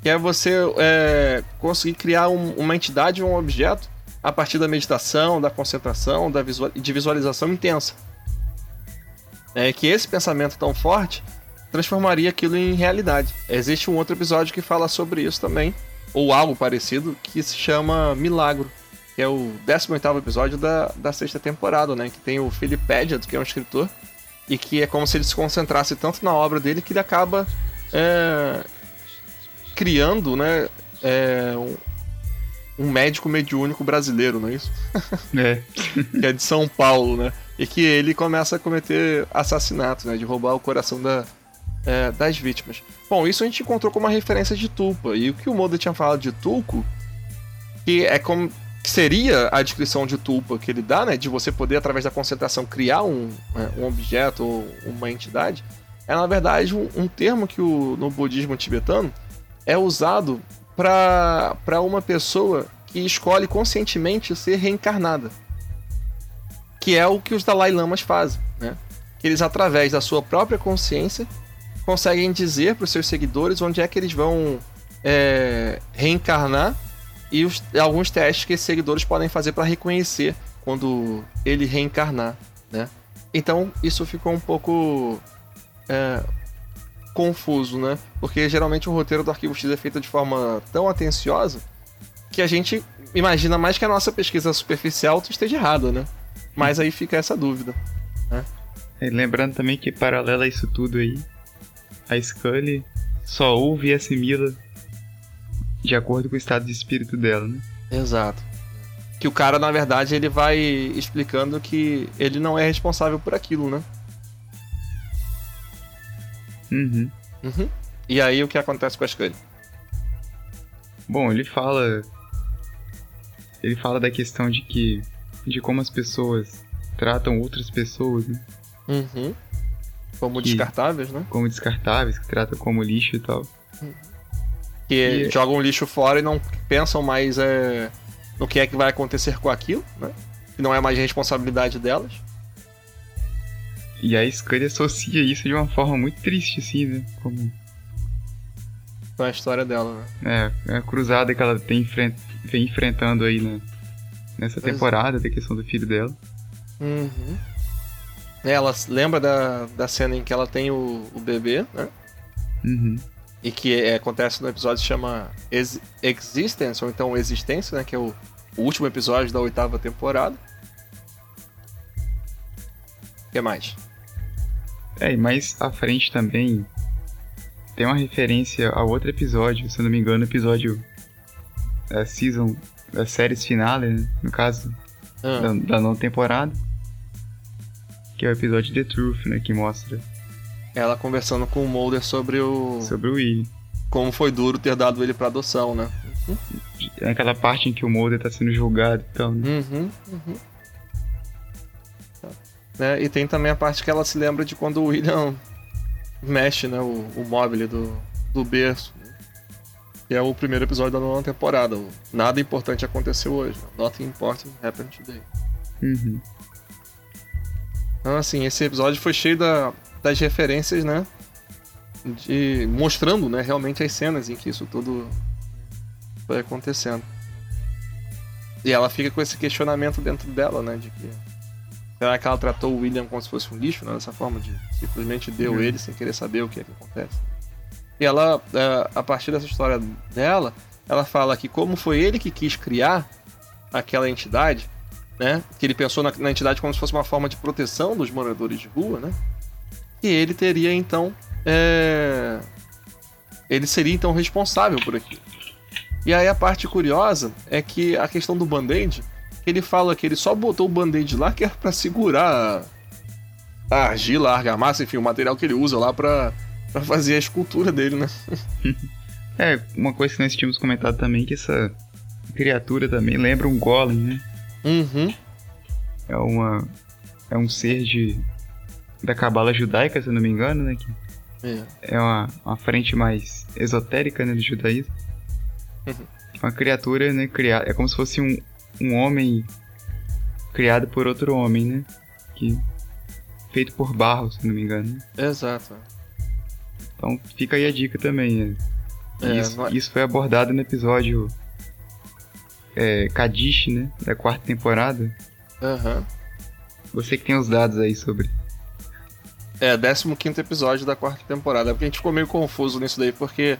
Que é você é, conseguir criar um, uma entidade ou um objeto a partir da meditação, da concentração, da visual, de visualização intensa. É que esse pensamento tão forte transformaria aquilo em realidade. Existe um outro episódio que fala sobre isso também, ou algo parecido, que se chama Milagro que é o 18 episódio da, da sexta temporada, né? Que tem o Philip Paget, que é um escritor, e que é como se ele se concentrasse tanto na obra dele que ele acaba é, criando, né? É, um, um, médico mediúnico brasileiro, não é isso? É. que é de São Paulo, né? E que ele começa a cometer assassinatos, né? De roubar o coração da, é, das vítimas. Bom, isso a gente encontrou como uma referência de Tulpa. E o que o Moda tinha falado de Tulco, que é como que seria a descrição de Tulpa que ele dá, né, de você poder, através da concentração, criar um, né, um objeto ou uma entidade, é na verdade um, um termo que o, no budismo tibetano é usado para uma pessoa que escolhe conscientemente ser reencarnada. Que é o que os Dalai Lamas fazem. Né? Eles, através da sua própria consciência, conseguem dizer para os seus seguidores onde é que eles vão é, reencarnar e os, alguns testes que seguidores podem fazer para reconhecer quando ele reencarnar, né? Então isso ficou um pouco é, confuso, né? Porque geralmente o roteiro do Arquivo X é feito de forma tão atenciosa que a gente imagina mais que a nossa pesquisa superficial esteja errada, né? Mas aí fica essa dúvida. Né? Lembrando também que paralela a isso tudo aí, a Scully só ouve e assimila de acordo com o estado de espírito dela, né? Exato. Que o cara, na verdade, ele vai explicando que ele não é responsável por aquilo, né? Uhum. Uhum. E aí o que acontece com a Scully? Bom, ele fala. Ele fala da questão de que. de como as pessoas tratam outras pessoas, né? Uhum. Como Que- descartáveis, né? Como descartáveis, que tratam como lixo e tal. Que E- jogam lixo fora e não pensam mais é, no que é que vai acontecer com aquilo, né? Que não é mais responsabilidade delas. E a Scully associa isso de uma forma muito triste, assim, né? Como. Com a história dela, né? É, é a cruzada que ela tem vem enfrentando aí né? nessa Pois é. temporada, da questão do filho dela. Uhum. Ela s- lembra da, da cena em que ela tem o, o bebê, né? Uhum. E que é, acontece no episódio que chama Ex- Existence, ou então Existência, né? Que é o, o último episódio da oitava temporada. O que mais? É, e mais à frente também tem uma referência a outro episódio, se eu não me engano, episódio da season, da séries finale, né? no caso, Ah, da, da nova temporada. Que é o episódio The Truth, né? Que mostra ela conversando com o Mulder sobre o. sobre o Willy. como foi duro ter dado ele pra adoção, né? É aquela parte em que o Mulder tá sendo julgado e tal, né? Uhum, uhum. Né, E tem também a parte que ela se lembra de quando o William mexe, né, o, o mobile do, do berço. né? Que é o primeiro episódio da nova temporada. o Nada importante aconteceu hoje. né? Nothing important happened today. Uhum. Então, assim, esse episódio foi cheio da- das referências, né? De, mostrando, né, realmente as cenas em que isso tudo foi acontecendo. E ela fica com esse questionamento dentro dela, né? De que. Será que ela tratou o William como se fosse um lixo, né? Dessa forma de simplesmente deu Uhum. ele sem querer saber o que é que acontece. E ela, é, a partir dessa história dela, ela fala que como foi ele que quis criar aquela entidade, né? Que ele pensou na, na entidade como se fosse uma forma de proteção dos moradores de rua, né? E ele teria então. é, Ele seria então responsável por aquilo. E aí a parte curiosa é que a questão do band-aid, ele fala que ele só botou o band-aid lá que era pra segurar a argila, a argamassa, enfim, o material que ele usa lá pra, pra fazer a escultura dele, né? É, uma coisa que nós tínhamos comentado também que essa criatura também lembra um golem, né? Uhum. É uma é um ser de da cabala judaica, se eu não me engano, né? Que É. é uma, uma frente mais esotérica né, do judaísmo. Uhum. Uma criatura, né, criada, é como se fosse um, um homem criado por outro homem, né? Que feito por barro, se não me engano. né? Exato. Então fica aí a dica também. né? É, isso, é- isso foi abordado no episódio é, Kadish, né? Da quarta temporada. Aham. Você que tem os dados aí sobre. É, 15 episódio da quarta temporada. É porque a gente ficou meio confuso nisso daí, porque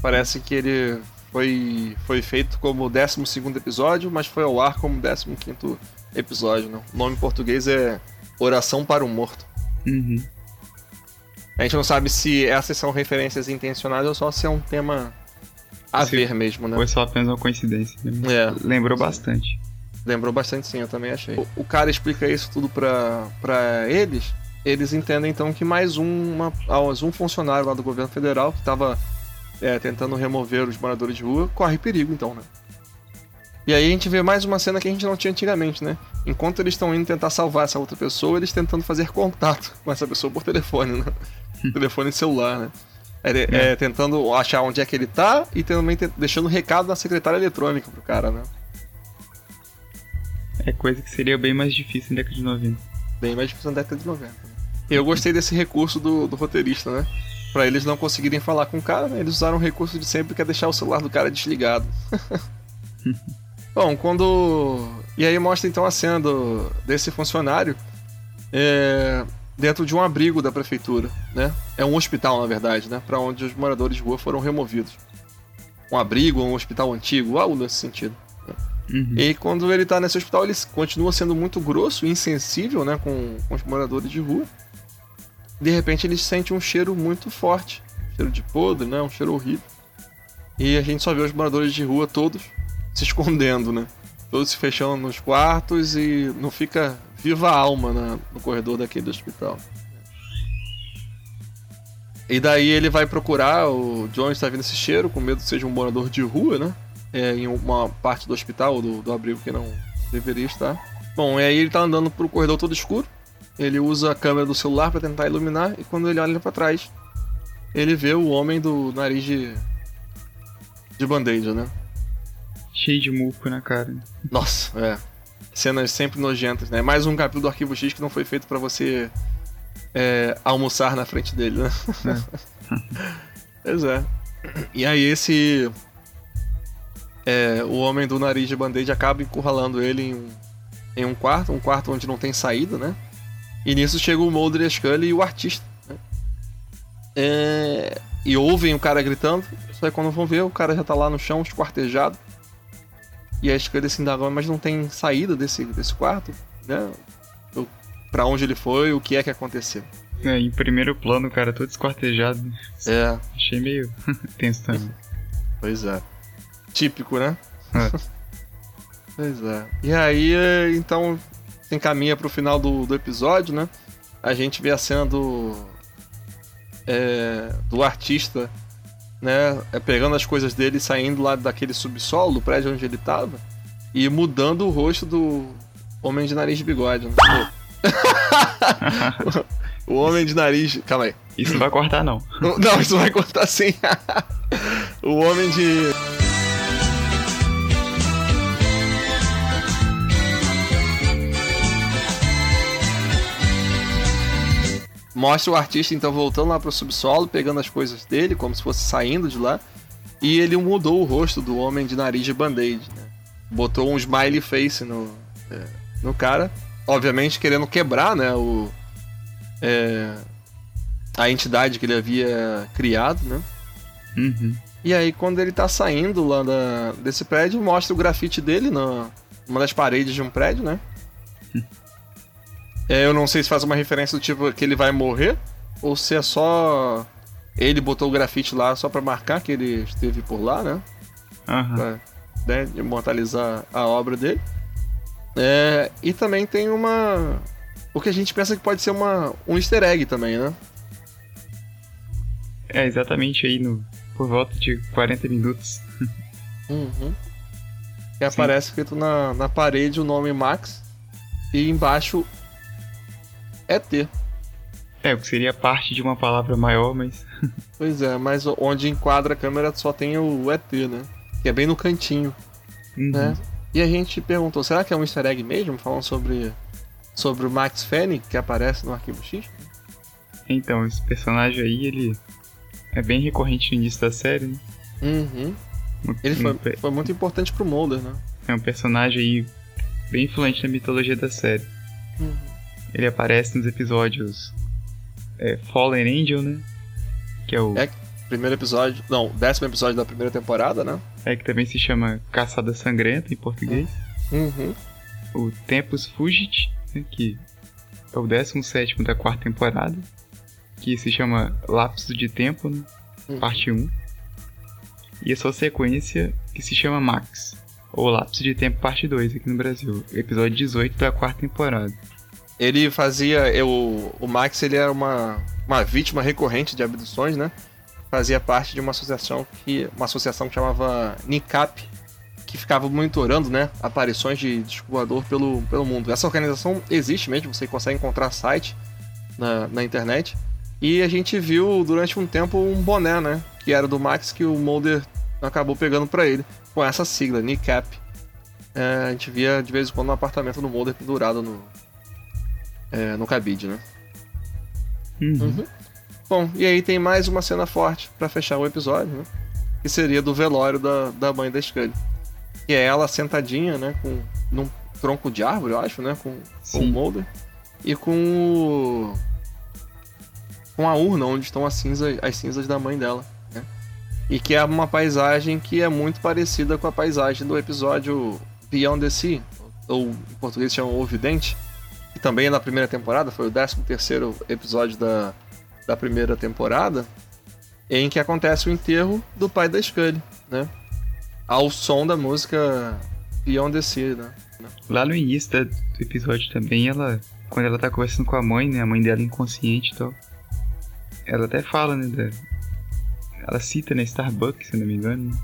parece que ele foi, foi feito como 12 episódio, mas foi ao ar como 15 episódio. Né? O nome em português é Oração para o Morto. Uhum. A gente não sabe se essas são referências intencionais ou só se é um tema a Se- ver mesmo, né? Foi só apenas uma coincidência. Né? É, Lembrou Sim. bastante. lembrou bastante sim, eu também achei. O, o cara explica isso tudo pra, pra eles. Eles entendem então que mais um, uma, mais um funcionário lá do governo federal que estava tentando remover os moradores de rua corre perigo então, né? E aí a gente vê mais uma cena que a gente não tinha antigamente, né? Enquanto eles estão indo tentar salvar essa outra pessoa, eles tentando fazer contato com essa pessoa por telefone, né? telefone celular, né? É, é, tentando achar onde é que ele tá e também deixando recado na secretária eletrônica pro cara, né? É coisa que seria bem mais difícil na década de 90. Bem mais difícil na década de 90. Né? Eu gostei desse recurso do, do roteirista, né? Pra eles não conseguirem falar com o cara, né? eles usaram o recurso de sempre que é deixar o celular do cara desligado. Bom, quando. E aí mostra então a cena do, desse funcionário é, dentro de um abrigo da prefeitura, né? É um hospital, na verdade, né? Pra onde os moradores de rua foram removidos. Um abrigo, um hospital antigo, algo nesse sentido. Uhum. E quando ele tá nesse hospital, ele continua sendo muito grosso e insensível, né, com, com os moradores de rua. De repente, ele sente um cheiro muito forte. Cheiro de podre, né, um cheiro horrível. E a gente só vê os moradores de rua todos se escondendo, né. Todos se fechando nos quartos e não fica viva a alma na- no corredor daquele hospital. E daí ele vai procurar, o John está vendo esse cheiro, com medo que seja um morador de rua, né? É, em uma parte do hospital, do, do abrigo que não deveria estar. Bom, e aí ele tá andando pro corredor todo escuro. Ele usa a câmera do celular para tentar iluminar, e quando ele olha para trás, ele vê o homem do nariz de. de band-aid, né? Cheio de muco na cara. Nossa, é. Cenas sempre nojentas, né? Mais um capítulo do Arquivo X que não foi feito para você é, almoçar na frente dele, né? pois é. E aí esse. É, o homem do nariz de band-aid acaba encurralando ele em um, em um quarto, um quarto onde não tem saída, né? E nisso chega o Mulder e a Scully e o artista. Né? É, e ouvem o cara gritando, só que quando vão ver, o cara já tá lá no chão, esquartejado. E a Scully se indaga, mas não tem saída desse, desse quarto, né? O- Pra onde ele foi, o que é que aconteceu. É, em primeiro plano, o cara todo esquartejado. É, Achei meio tenso também. pois é. Típico, né? É. Pois é. E aí, então, se encaminha pro final do, do episódio, né? A gente vê a cena do. é, do artista, né? é, pegando as coisas dele saindo lá daquele subsolo, do prédio onde ele tava, e mudando o rosto do homem de nariz de bigode. Né? o homem de nariz. Calma aí. Isso não vai cortar. Não, não, isso vai cortar sim. o homem de. Mostra o artista então voltando lá pro subsolo, pegando as coisas dele, como se fosse saindo de lá. E ele mudou o rosto do homem de nariz de band-aid, né? Botou um smiley face no, é, no cara. Obviamente querendo quebrar, né? O, é, a entidade que ele havia criado, né? Uhum. E aí, quando ele tá saindo lá da- desse prédio, mostra o grafite dele na numa das paredes de um prédio, né? É, eu não sei se faz uma referência do tipo que ele vai morrer, ou se é só. Ele botou o grafite lá só pra marcar que ele esteve por lá, né? Aham. Pra né, imortalizar a obra dele. É, e também tem uma. O que a gente pensa que pode ser uma, um easter egg também, né? É, exatamente aí no. Por volta de 40 minutos. Uhum. E aparece escrito na, na parede o nome Max e embaixo ET. É, o que seria parte de uma palavra maior, mas. Pois é, mas onde enquadra a câmera só tem o ET, né? Que é bem no cantinho, Uhum. né? E a gente perguntou, será que é um easter egg mesmo? Falando sobre, sobre o Max Fenning, que aparece no Arquivo X? Então, esse personagem aí, ele. É bem recorrente no início da série, né? Uhum. Um- Ele um foi, pe- foi muito importante pro Mulder, né? É um personagem aí bem influente na mitologia da série. Uhum. Ele aparece nos episódios é, Fallen Angel, né? Que é o. É. Primeiro episódio, não, décimo episódio da primeira temporada, né? É que também se chama Caçada Sangrenta em português. Uhum. O Tempus Fugit, né, que é o 17 da quarta temporada. Que se chama Lapso de Tempo, né? Uhum. Parte 1. E a sua sequência, que se chama Max. Ou Lapso de Tempo Parte 2 aqui no Brasil. Episódio 18 da quarta temporada. Ele fazia. Eu, o Max ele era uma, uma vítima recorrente de abduções, né? Fazia parte de uma associação que. Uma associação que chamava NICAP, que ficava monitorando, né? Aparições de disco voador pelo, pelo mundo. Essa organização existe mesmo, você consegue encontrar site na, na internet. E a gente viu durante um tempo um boné, né? Que era do Max que o Mulder acabou pegando pra ele. Com essa sigla, NICAP. É, a gente via de vez em quando no apartamento do Mulder pendurado no, é, no cabide, né? Uhum. Bom, e aí tem mais uma cena forte pra fechar o episódio, né? Que seria do velório da, da mãe da Scully. Que é ela sentadinha, né? Com, num tronco de árvore, eu acho, né? Com, com o. Mulder. E com o... Com a urna onde estão as cinzas, as cinzas da mãe dela, né? E que é uma paisagem que é muito parecida com a paisagem do episódio Beyond the Sea, ou em português chama O Vidente, também é na primeira temporada, foi o 13 terceiro episódio da, da primeira temporada, em que acontece o enterro do pai da Scully, né? Ao som da música Beyond the Sea, né? Lá no início do episódio também, ela. Quando ela tá conversando com a mãe, né? A mãe dela inconsciente e tal. Ela até fala, né? Da... Ela cita, né? Starbucks, se não me engano.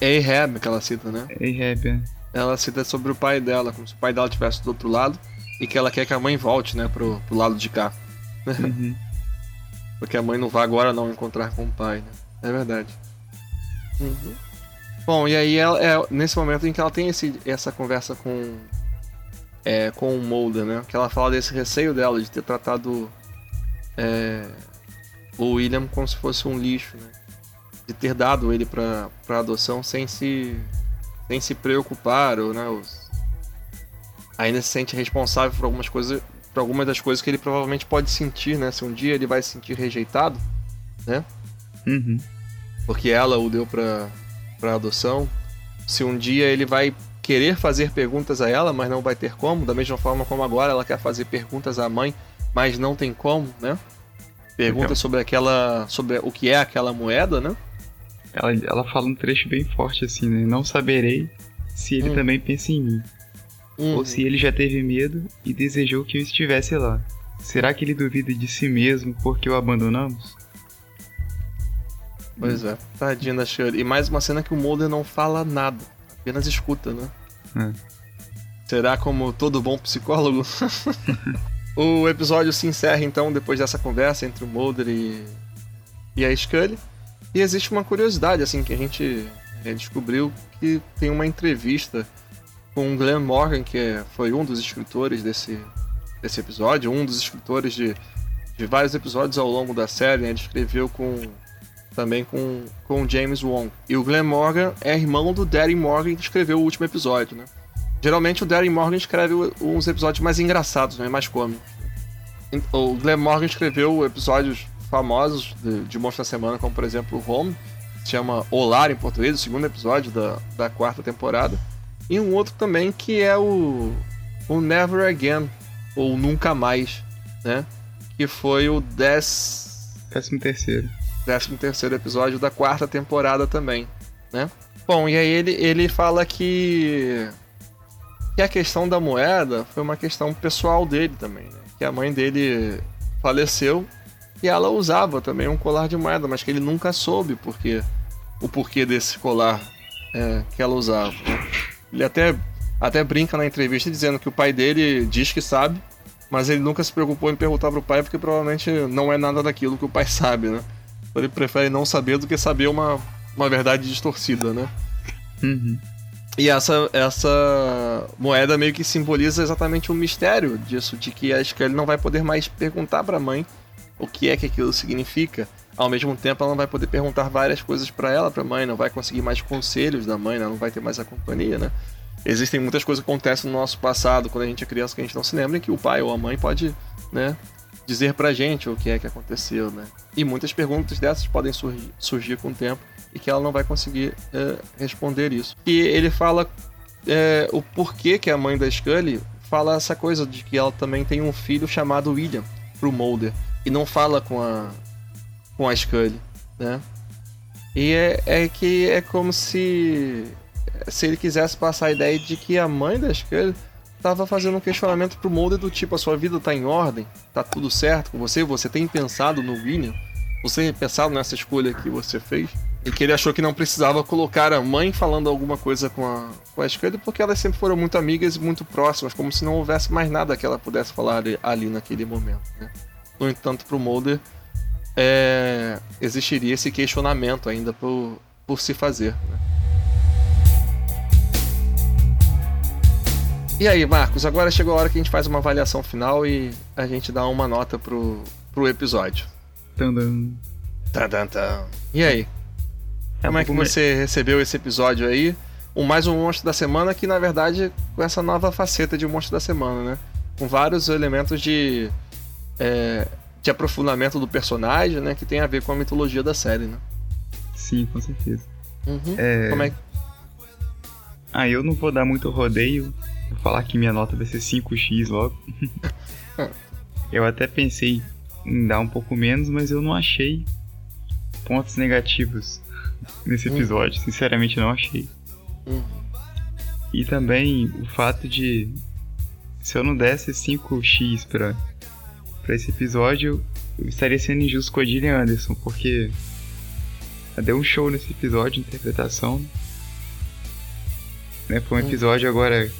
É Ahab que ela cita, né? Ahab, é. Ela cita sobre o pai dela, como se o pai dela estivesse do outro lado e que ela quer que a mãe volte, né, pro, pro lado de cá. Uhum. Porque a mãe não vai agora não encontrar com o pai, né? É verdade. Uhum. Bom, e aí ela, é nesse momento em que ela tem esse, essa conversa com é, com o Mulder, né? Que ela fala desse receio dela de ter tratado é, o William como se fosse um lixo, né? De ter dado ele para adoção sem se sem se preocupar ou né, os, ainda se sente responsável por algumas coisas, por algumas das coisas que ele provavelmente pode sentir, né? Se um dia ele vai se sentir rejeitado, né? Uhum. Porque ela o deu para para adoção. Se um dia ele vai querer fazer perguntas a ela, mas não vai ter como, da mesma forma como agora ela quer fazer perguntas à mãe, mas não tem como, né? Pergunta Então. sobre aquela, sobre o que é aquela moeda, né? Ela, ela fala um trecho bem forte assim, né? Não saberei se ele Hum. também pensa em mim. Uhum. Ou se ele já teve medo e desejou que eu estivesse lá. Será que ele duvida de si mesmo porque o abandonamos? Pois é, tadinha da Shirley. E mais uma cena que o Mulder não fala nada, apenas escuta, né? É. Será como todo bom psicólogo? o episódio se encerra então depois dessa conversa entre o Mulder e, e a Scully. E existe uma curiosidade, assim, que a gente eh, descobriu que tem uma entrevista com o Glenn Morgan, que foi um dos escritores desse, desse episódio, um dos escritores de, de vários episódios ao longo da série. né? Ele escreveu com também com, com James Wong. E o Glenn Morgan é irmão do Darren Morgan que escreveu o último episódio, né? Geralmente o Darren Morgan escreve uns episódios mais engraçados, né? Mais cômicos. O Glenn Morgan escreveu episódios famosos de, de Monstro da Semana, como por exemplo o Home, que se chama Olar em português, o segundo episódio da, da quarta temporada. E um outro também que é o, o Never Again, ou Nunca Mais, né? Que foi o 10 Décimo terceiro. 13 terceiro episódio da quarta temporada também, né? Bom, e aí ele, ele fala que que a questão da moeda foi uma questão pessoal dele também, né? Que a mãe dele faleceu e ela usava também um colar de moeda, mas que ele nunca soube porque o porquê desse colar é, que ela usava. Ele até até brinca na entrevista dizendo que o pai dele diz que sabe, mas ele nunca se preocupou em perguntar pro pai porque provavelmente não é nada daquilo que o pai sabe, né? Então ele prefere não saber do que saber uma, uma verdade distorcida, né? Uhum. E essa, essa moeda meio que simboliza exatamente o mistério disso, de que a Scully não vai poder mais perguntar pra mãe o que é que aquilo significa. Ao mesmo tempo, ela não vai poder perguntar várias coisas pra ela, pra mãe, não vai conseguir mais conselhos da mãe, né? não vai ter mais a companhia, né? Existem muitas coisas que acontecem no nosso passado, quando a gente é criança, que a gente não se lembra, que o pai ou a mãe pode, né, dizer pra gente o que é que aconteceu, né? E muitas perguntas dessas podem surgir, surgir com o tempo e que ela não vai conseguir é, responder isso. E ele fala é, o porquê que a mãe da Scully fala essa coisa de que ela também tem um filho chamado William pro Mulder e não fala com a com a Scully, né? E é, é que é como se se ele quisesse passar a ideia de que a mãe da Scully tava fazendo um questionamento pro Mulder do tipo a sua vida tá em ordem, tá tudo certo com você, você tem pensado no William, você tem pensado nessa escolha que você fez e que ele achou que não precisava colocar a mãe falando alguma coisa com a, com a Scully porque elas sempre foram muito amigas e muito próximas, como se não houvesse mais nada que ela pudesse falar ali, ali naquele momento. Né? No entanto, pro Mulder é, existiria esse questionamento ainda por, por se fazer. Né? E aí, Marcos, agora chegou a hora que a gente faz uma avaliação final e a gente dá uma nota pro, pro episódio. Tandam. Tan, tan, tan. E aí? Como é que Como é- você recebeu esse episódio aí? Um mais um monstro da semana que na verdade com essa nova faceta de monstro da semana, né? Com vários elementos de é, de aprofundamento do personagem, né? Que tem a ver com a mitologia da série, né? Sim, com certeza. Uhum. É... Como é que Ah, eu não vou dar muito rodeio. Vou falar que minha nota vai ser 5x logo. eu até pensei em dar um pouco menos, mas eu não achei pontos negativos nesse Hum. episódio. Sinceramente, não achei. Hum. E também o fato de. Se eu não desse 5x pra, pra esse episódio, eu estaria sendo injusto com a Gillian Anderson, porque ela deu um show nesse episódio de interpretação. Né? Foi um Hum. episódio agora.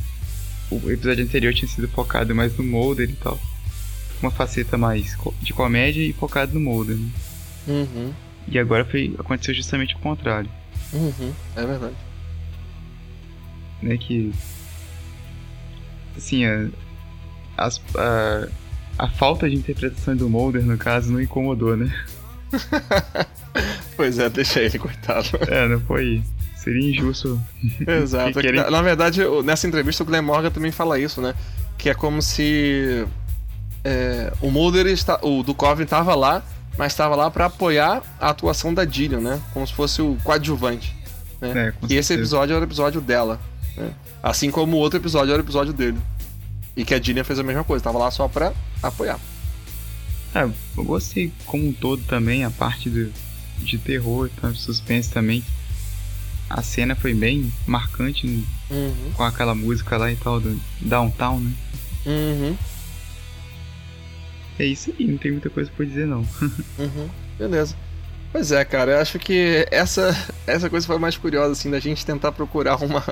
O episódio anterior tinha sido focado mais no Mulder e tal. Uma faceta mais de comédia e focado no Mulder. Né? Uhum, E agora foi, aconteceu justamente o contrário. uhum, é verdade. Né? Que. Assim, a, as- a, a falta de interpretação do Mulder, no caso, não incomodou, né? Pois é, deixa ele, coitado. É, não foi. Seria injusto. Exato. Que querem- Na, verdade, nessa entrevista o Glenn Morgan também fala isso, né? Que é como se é, o Mulder está, o Duchovny estava lá, mas estava lá para apoiar a atuação da Gillian, né? Como se fosse o coadjuvante. Né? É, e esse episódio era o episódio dela, né? Assim como o outro episódio era o episódio dele. E que a Gillian fez a mesma coisa, tava lá só pra apoiar. É, eu gostei como um todo também, a parte do, de terror, tá, suspense também. A cena foi bem marcante né, Uhum, com aquela música lá e tal do Downtown, né? uhum, É isso aí, não tem muita coisa pra dizer não. uhum. Beleza. Pois é, cara, eu acho que essa, essa coisa foi mais curiosa, assim, da gente tentar procurar uma,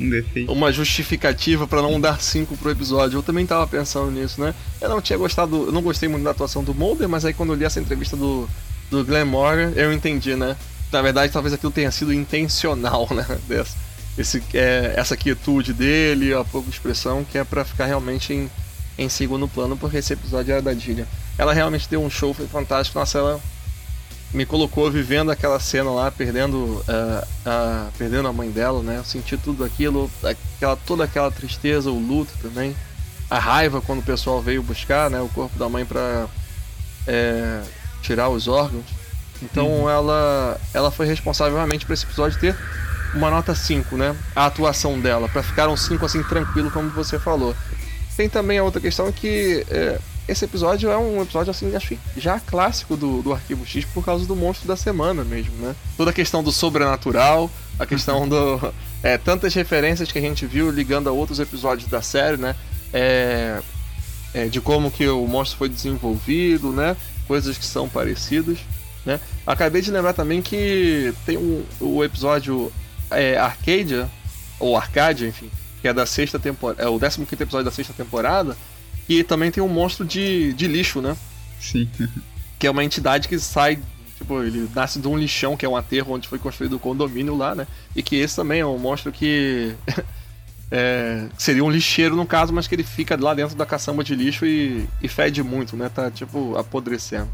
Um defeito. uma justificativa pra não dar 5 pro episódio. Eu também tava pensando nisso, né? Eu não tinha gostado, eu não gostei muito da atuação do Mulder, mas aí quando eu li essa entrevista do, do Glenn Morgan, eu entendi, né? Na verdade, talvez aquilo tenha sido intencional, né? Dessa, esse, é, essa quietude dele, a pouca expressão, que é pra ficar realmente em, em segundo plano, porque esse episódio era da Gillian. Ela realmente deu um show, foi fantástico. Nossa, ela me colocou vivendo aquela cena lá, perdendo, ah, a perdendo a mãe dela, né? Eu senti tudo aquilo, aquela, toda aquela tristeza, o luto também, a raiva quando o pessoal veio buscar, né, o corpo da mãe para tirar os órgãos. Então ela, ela foi responsável realmente por esse episódio ter uma nota 5, né? A atuação dela, para ficar um 5 assim tranquilo, como você falou. Tem também a outra questão que é, esse episódio é um episódio assim, acho que já clássico do, do Arquivo X por causa do monstro da semana mesmo, né? Toda a questão do sobrenatural, a questão do. É, tantas referências que a gente viu ligando a outros episódios da série, né? É, é, de como que o monstro foi desenvolvido, né? Coisas que são parecidas, né? Acabei de lembrar também que tem um, o episódio é, Arcadia, ou Arcadia, enfim, que é da sexta temporada, é o 15 episódio da sexta temporada, e também tem um monstro de, de lixo, né? Sim. Que é uma entidade que sai, tipo, ele nasce de um lixão, que é um aterro onde foi construído o condomínio lá, né? E que esse também é um monstro que. é, seria um lixeiro no caso, mas que ele fica lá dentro da caçamba de lixo e, e fede muito, né? Tá, tipo, apodrecendo.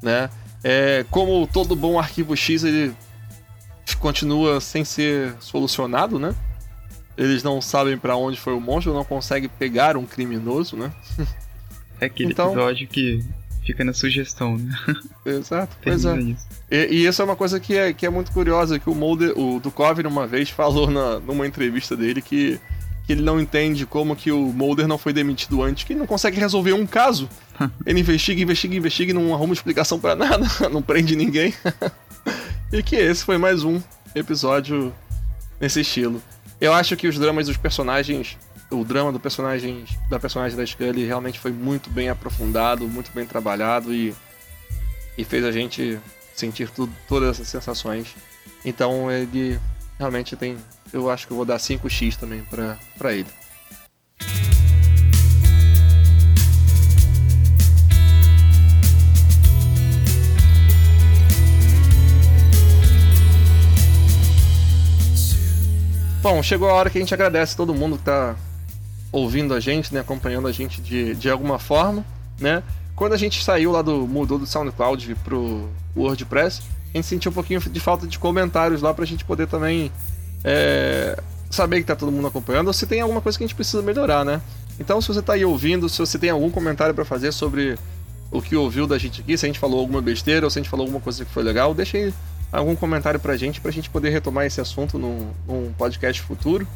Né? É, como todo bom arquivo X, ele continua sem ser solucionado, né? Eles não sabem pra onde foi o monstro, não conseguem pegar um criminoso, né? É aquele Então- episódio que fica na sugestão, né? Exato, pois é. Isso. E, e isso é uma coisa que é, que é muito curiosa, que o Mulder, o Duchovny uma vez falou na, numa entrevista dele que, que ele não entende como que o Mulder não foi demitido antes, que ele não consegue resolver um caso. Ele investiga, investiga, investiga e não arruma explicação pra nada, não prende ninguém. e que esse foi mais um episódio nesse estilo. Eu acho que os dramas dos personagens, o drama do personagem, da personagem da Scully realmente foi muito bem aprofundado, muito bem trabalhado e, e fez a gente sentir tudo, todas essas sensações. Então ele realmente tem. Eu acho que eu vou dar 5x também pra ele. Bom, chegou a hora que a gente agradece todo mundo que tá ouvindo a gente, né, acompanhando a gente de, de alguma forma, né? Quando a gente saiu lá do mudou do SoundCloud pro WordPress, a gente sentiu um pouquinho de falta de comentários lá pra gente poder também é, saber que tá todo mundo acompanhando, ou se tem alguma coisa que a gente precisa melhorar, né? Então, se você tá aí ouvindo, se você tem algum comentário pra fazer sobre o que ouviu da gente aqui, se a gente falou alguma besteira ou se a gente falou alguma coisa que foi legal, deixa aí algum comentário pra gente, pra gente poder retomar esse assunto num, num podcast futuro,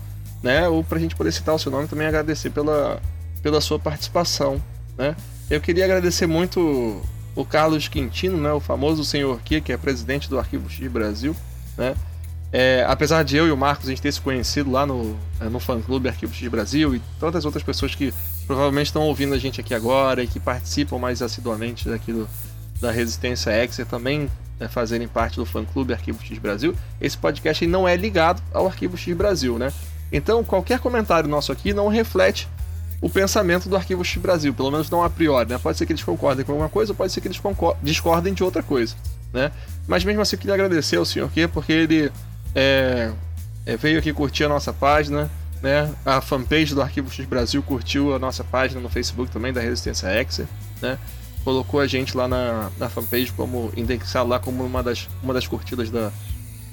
né? Ou pra gente poder citar o seu nome também agradecer pela, pela sua participação, né? Eu queria agradecer muito o Carlos Quintino, né? O famoso senhor Kia, que é presidente do Arquivo X Brasil, né? É, apesar de eu e o Marcos a gente ter se conhecido lá no, é, no fã clube Arquivo X Brasil e tantas outras pessoas que provavelmente estão ouvindo a gente aqui agora e que participam mais assiduamente daqui do, da Resistência Exer também é, fazerem parte do fã clube Arquivo X Brasil, esse podcast não é ligado ao Arquivo X Brasil, né? Então qualquer comentário nosso aqui não reflete o pensamento do Arquivo X Brasil, pelo menos não a priori, né? Pode ser que eles concordem com alguma coisa, pode ser que eles discordem de outra coisa, né? Mas mesmo assim eu queria agradecer ao senhor aqui, porque ele é, é, veio aqui curtir a nossa página, né? A fanpage do Arquivo X Brasil curtiu a nossa página no Facebook também da Resistência Exer, né? Colocou a gente lá na, na fanpage como indexado lá como uma das, uma das curtidas da,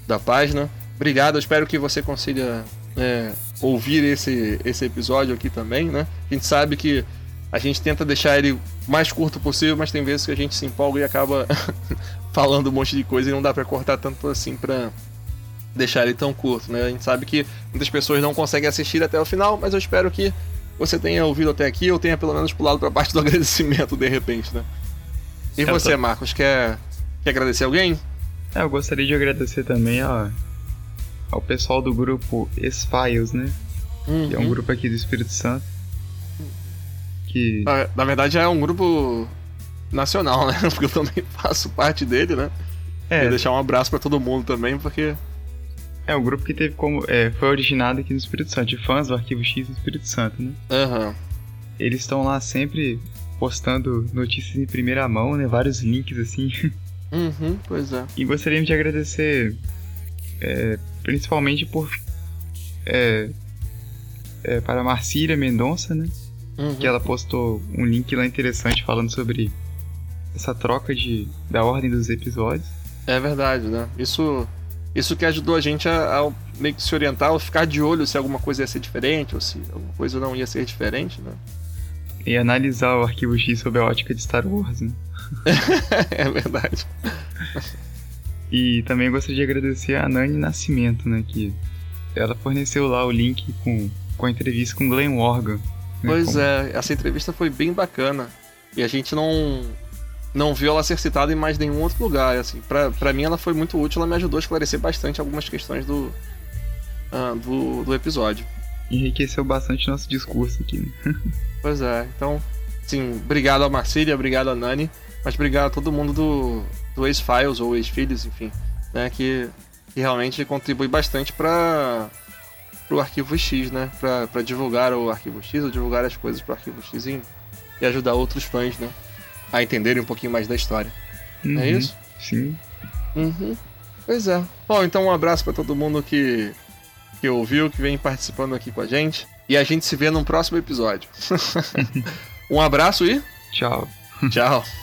da página. Obrigado, espero que você consiga é, ouvir esse, esse episódio aqui também, né? A gente sabe que a gente tenta deixar ele mais curto possível, mas tem vezes que a gente se empolga e acaba falando um monte de coisa e não dá para cortar tanto assim para deixar ele tão curto, né? A gente sabe que muitas pessoas não conseguem assistir até o final, mas eu espero que você tenha ouvido até aqui ou tenha pelo menos pulado para parte do agradecimento de repente, né? E você, Marcos, quer, quer agradecer alguém? É, eu gostaria de agradecer também a, ao pessoal do grupo S-Files, né? Uhum. Que é um grupo aqui do Espírito Santo. Que. Na, na verdade é um grupo nacional, né? Porque eu também faço parte dele, né? É. Queria deixar um abraço para todo mundo também, porque. É, um grupo que teve como. É, foi originado aqui no Espírito Santo, de fãs do Arquivo X do Espírito Santo, né? Aham. Uhum. Eles estão lá sempre postando notícias em primeira mão, né? Vários links assim. Uhum, pois é. E gostaríamos de agradecer é, principalmente por é, é, para Marcília Mendonça, né? Uhum. Que ela postou um link lá interessante falando sobre essa troca de, da ordem dos episódios. É verdade, né? Isso, isso que ajudou a gente a, a meio que se orientar, a ficar de olho se alguma coisa ia ser diferente ou se alguma coisa não ia ser diferente, né? E analisar o arquivo X sob a ótica de Star Wars, né? é verdade. E também gostaria de agradecer a Nani Nascimento, né? Que ela forneceu lá o link com, com a entrevista com Glenn Morgan. Né, pois é, essa entrevista foi bem bacana. E a gente não não viu ela ser citada em mais nenhum outro lugar. Assim, pra, pra mim ela foi muito útil, ela me ajudou a esclarecer bastante algumas questões do, uh, do, do episódio. Enriqueceu bastante nosso discurso aqui. Né? pois é, então, sim, obrigado a Marcília, obrigado a Nani, mas obrigado a todo mundo do, do ex-Files ou ex-Filhos, enfim, né, que, que realmente contribui bastante para o Arquivo X, né, para divulgar o Arquivo X ou divulgar as coisas para o Arquivo X e, e, ajudar outros fãs, né, a entenderem um pouquinho mais da história. É uhum, é isso? Sim. Uhum. Pois é. Bom, então um abraço para todo mundo que, que ouviu, que vem participando aqui com a gente. E a gente se vê num próximo episódio. um abraço e. Tchau. Tchau.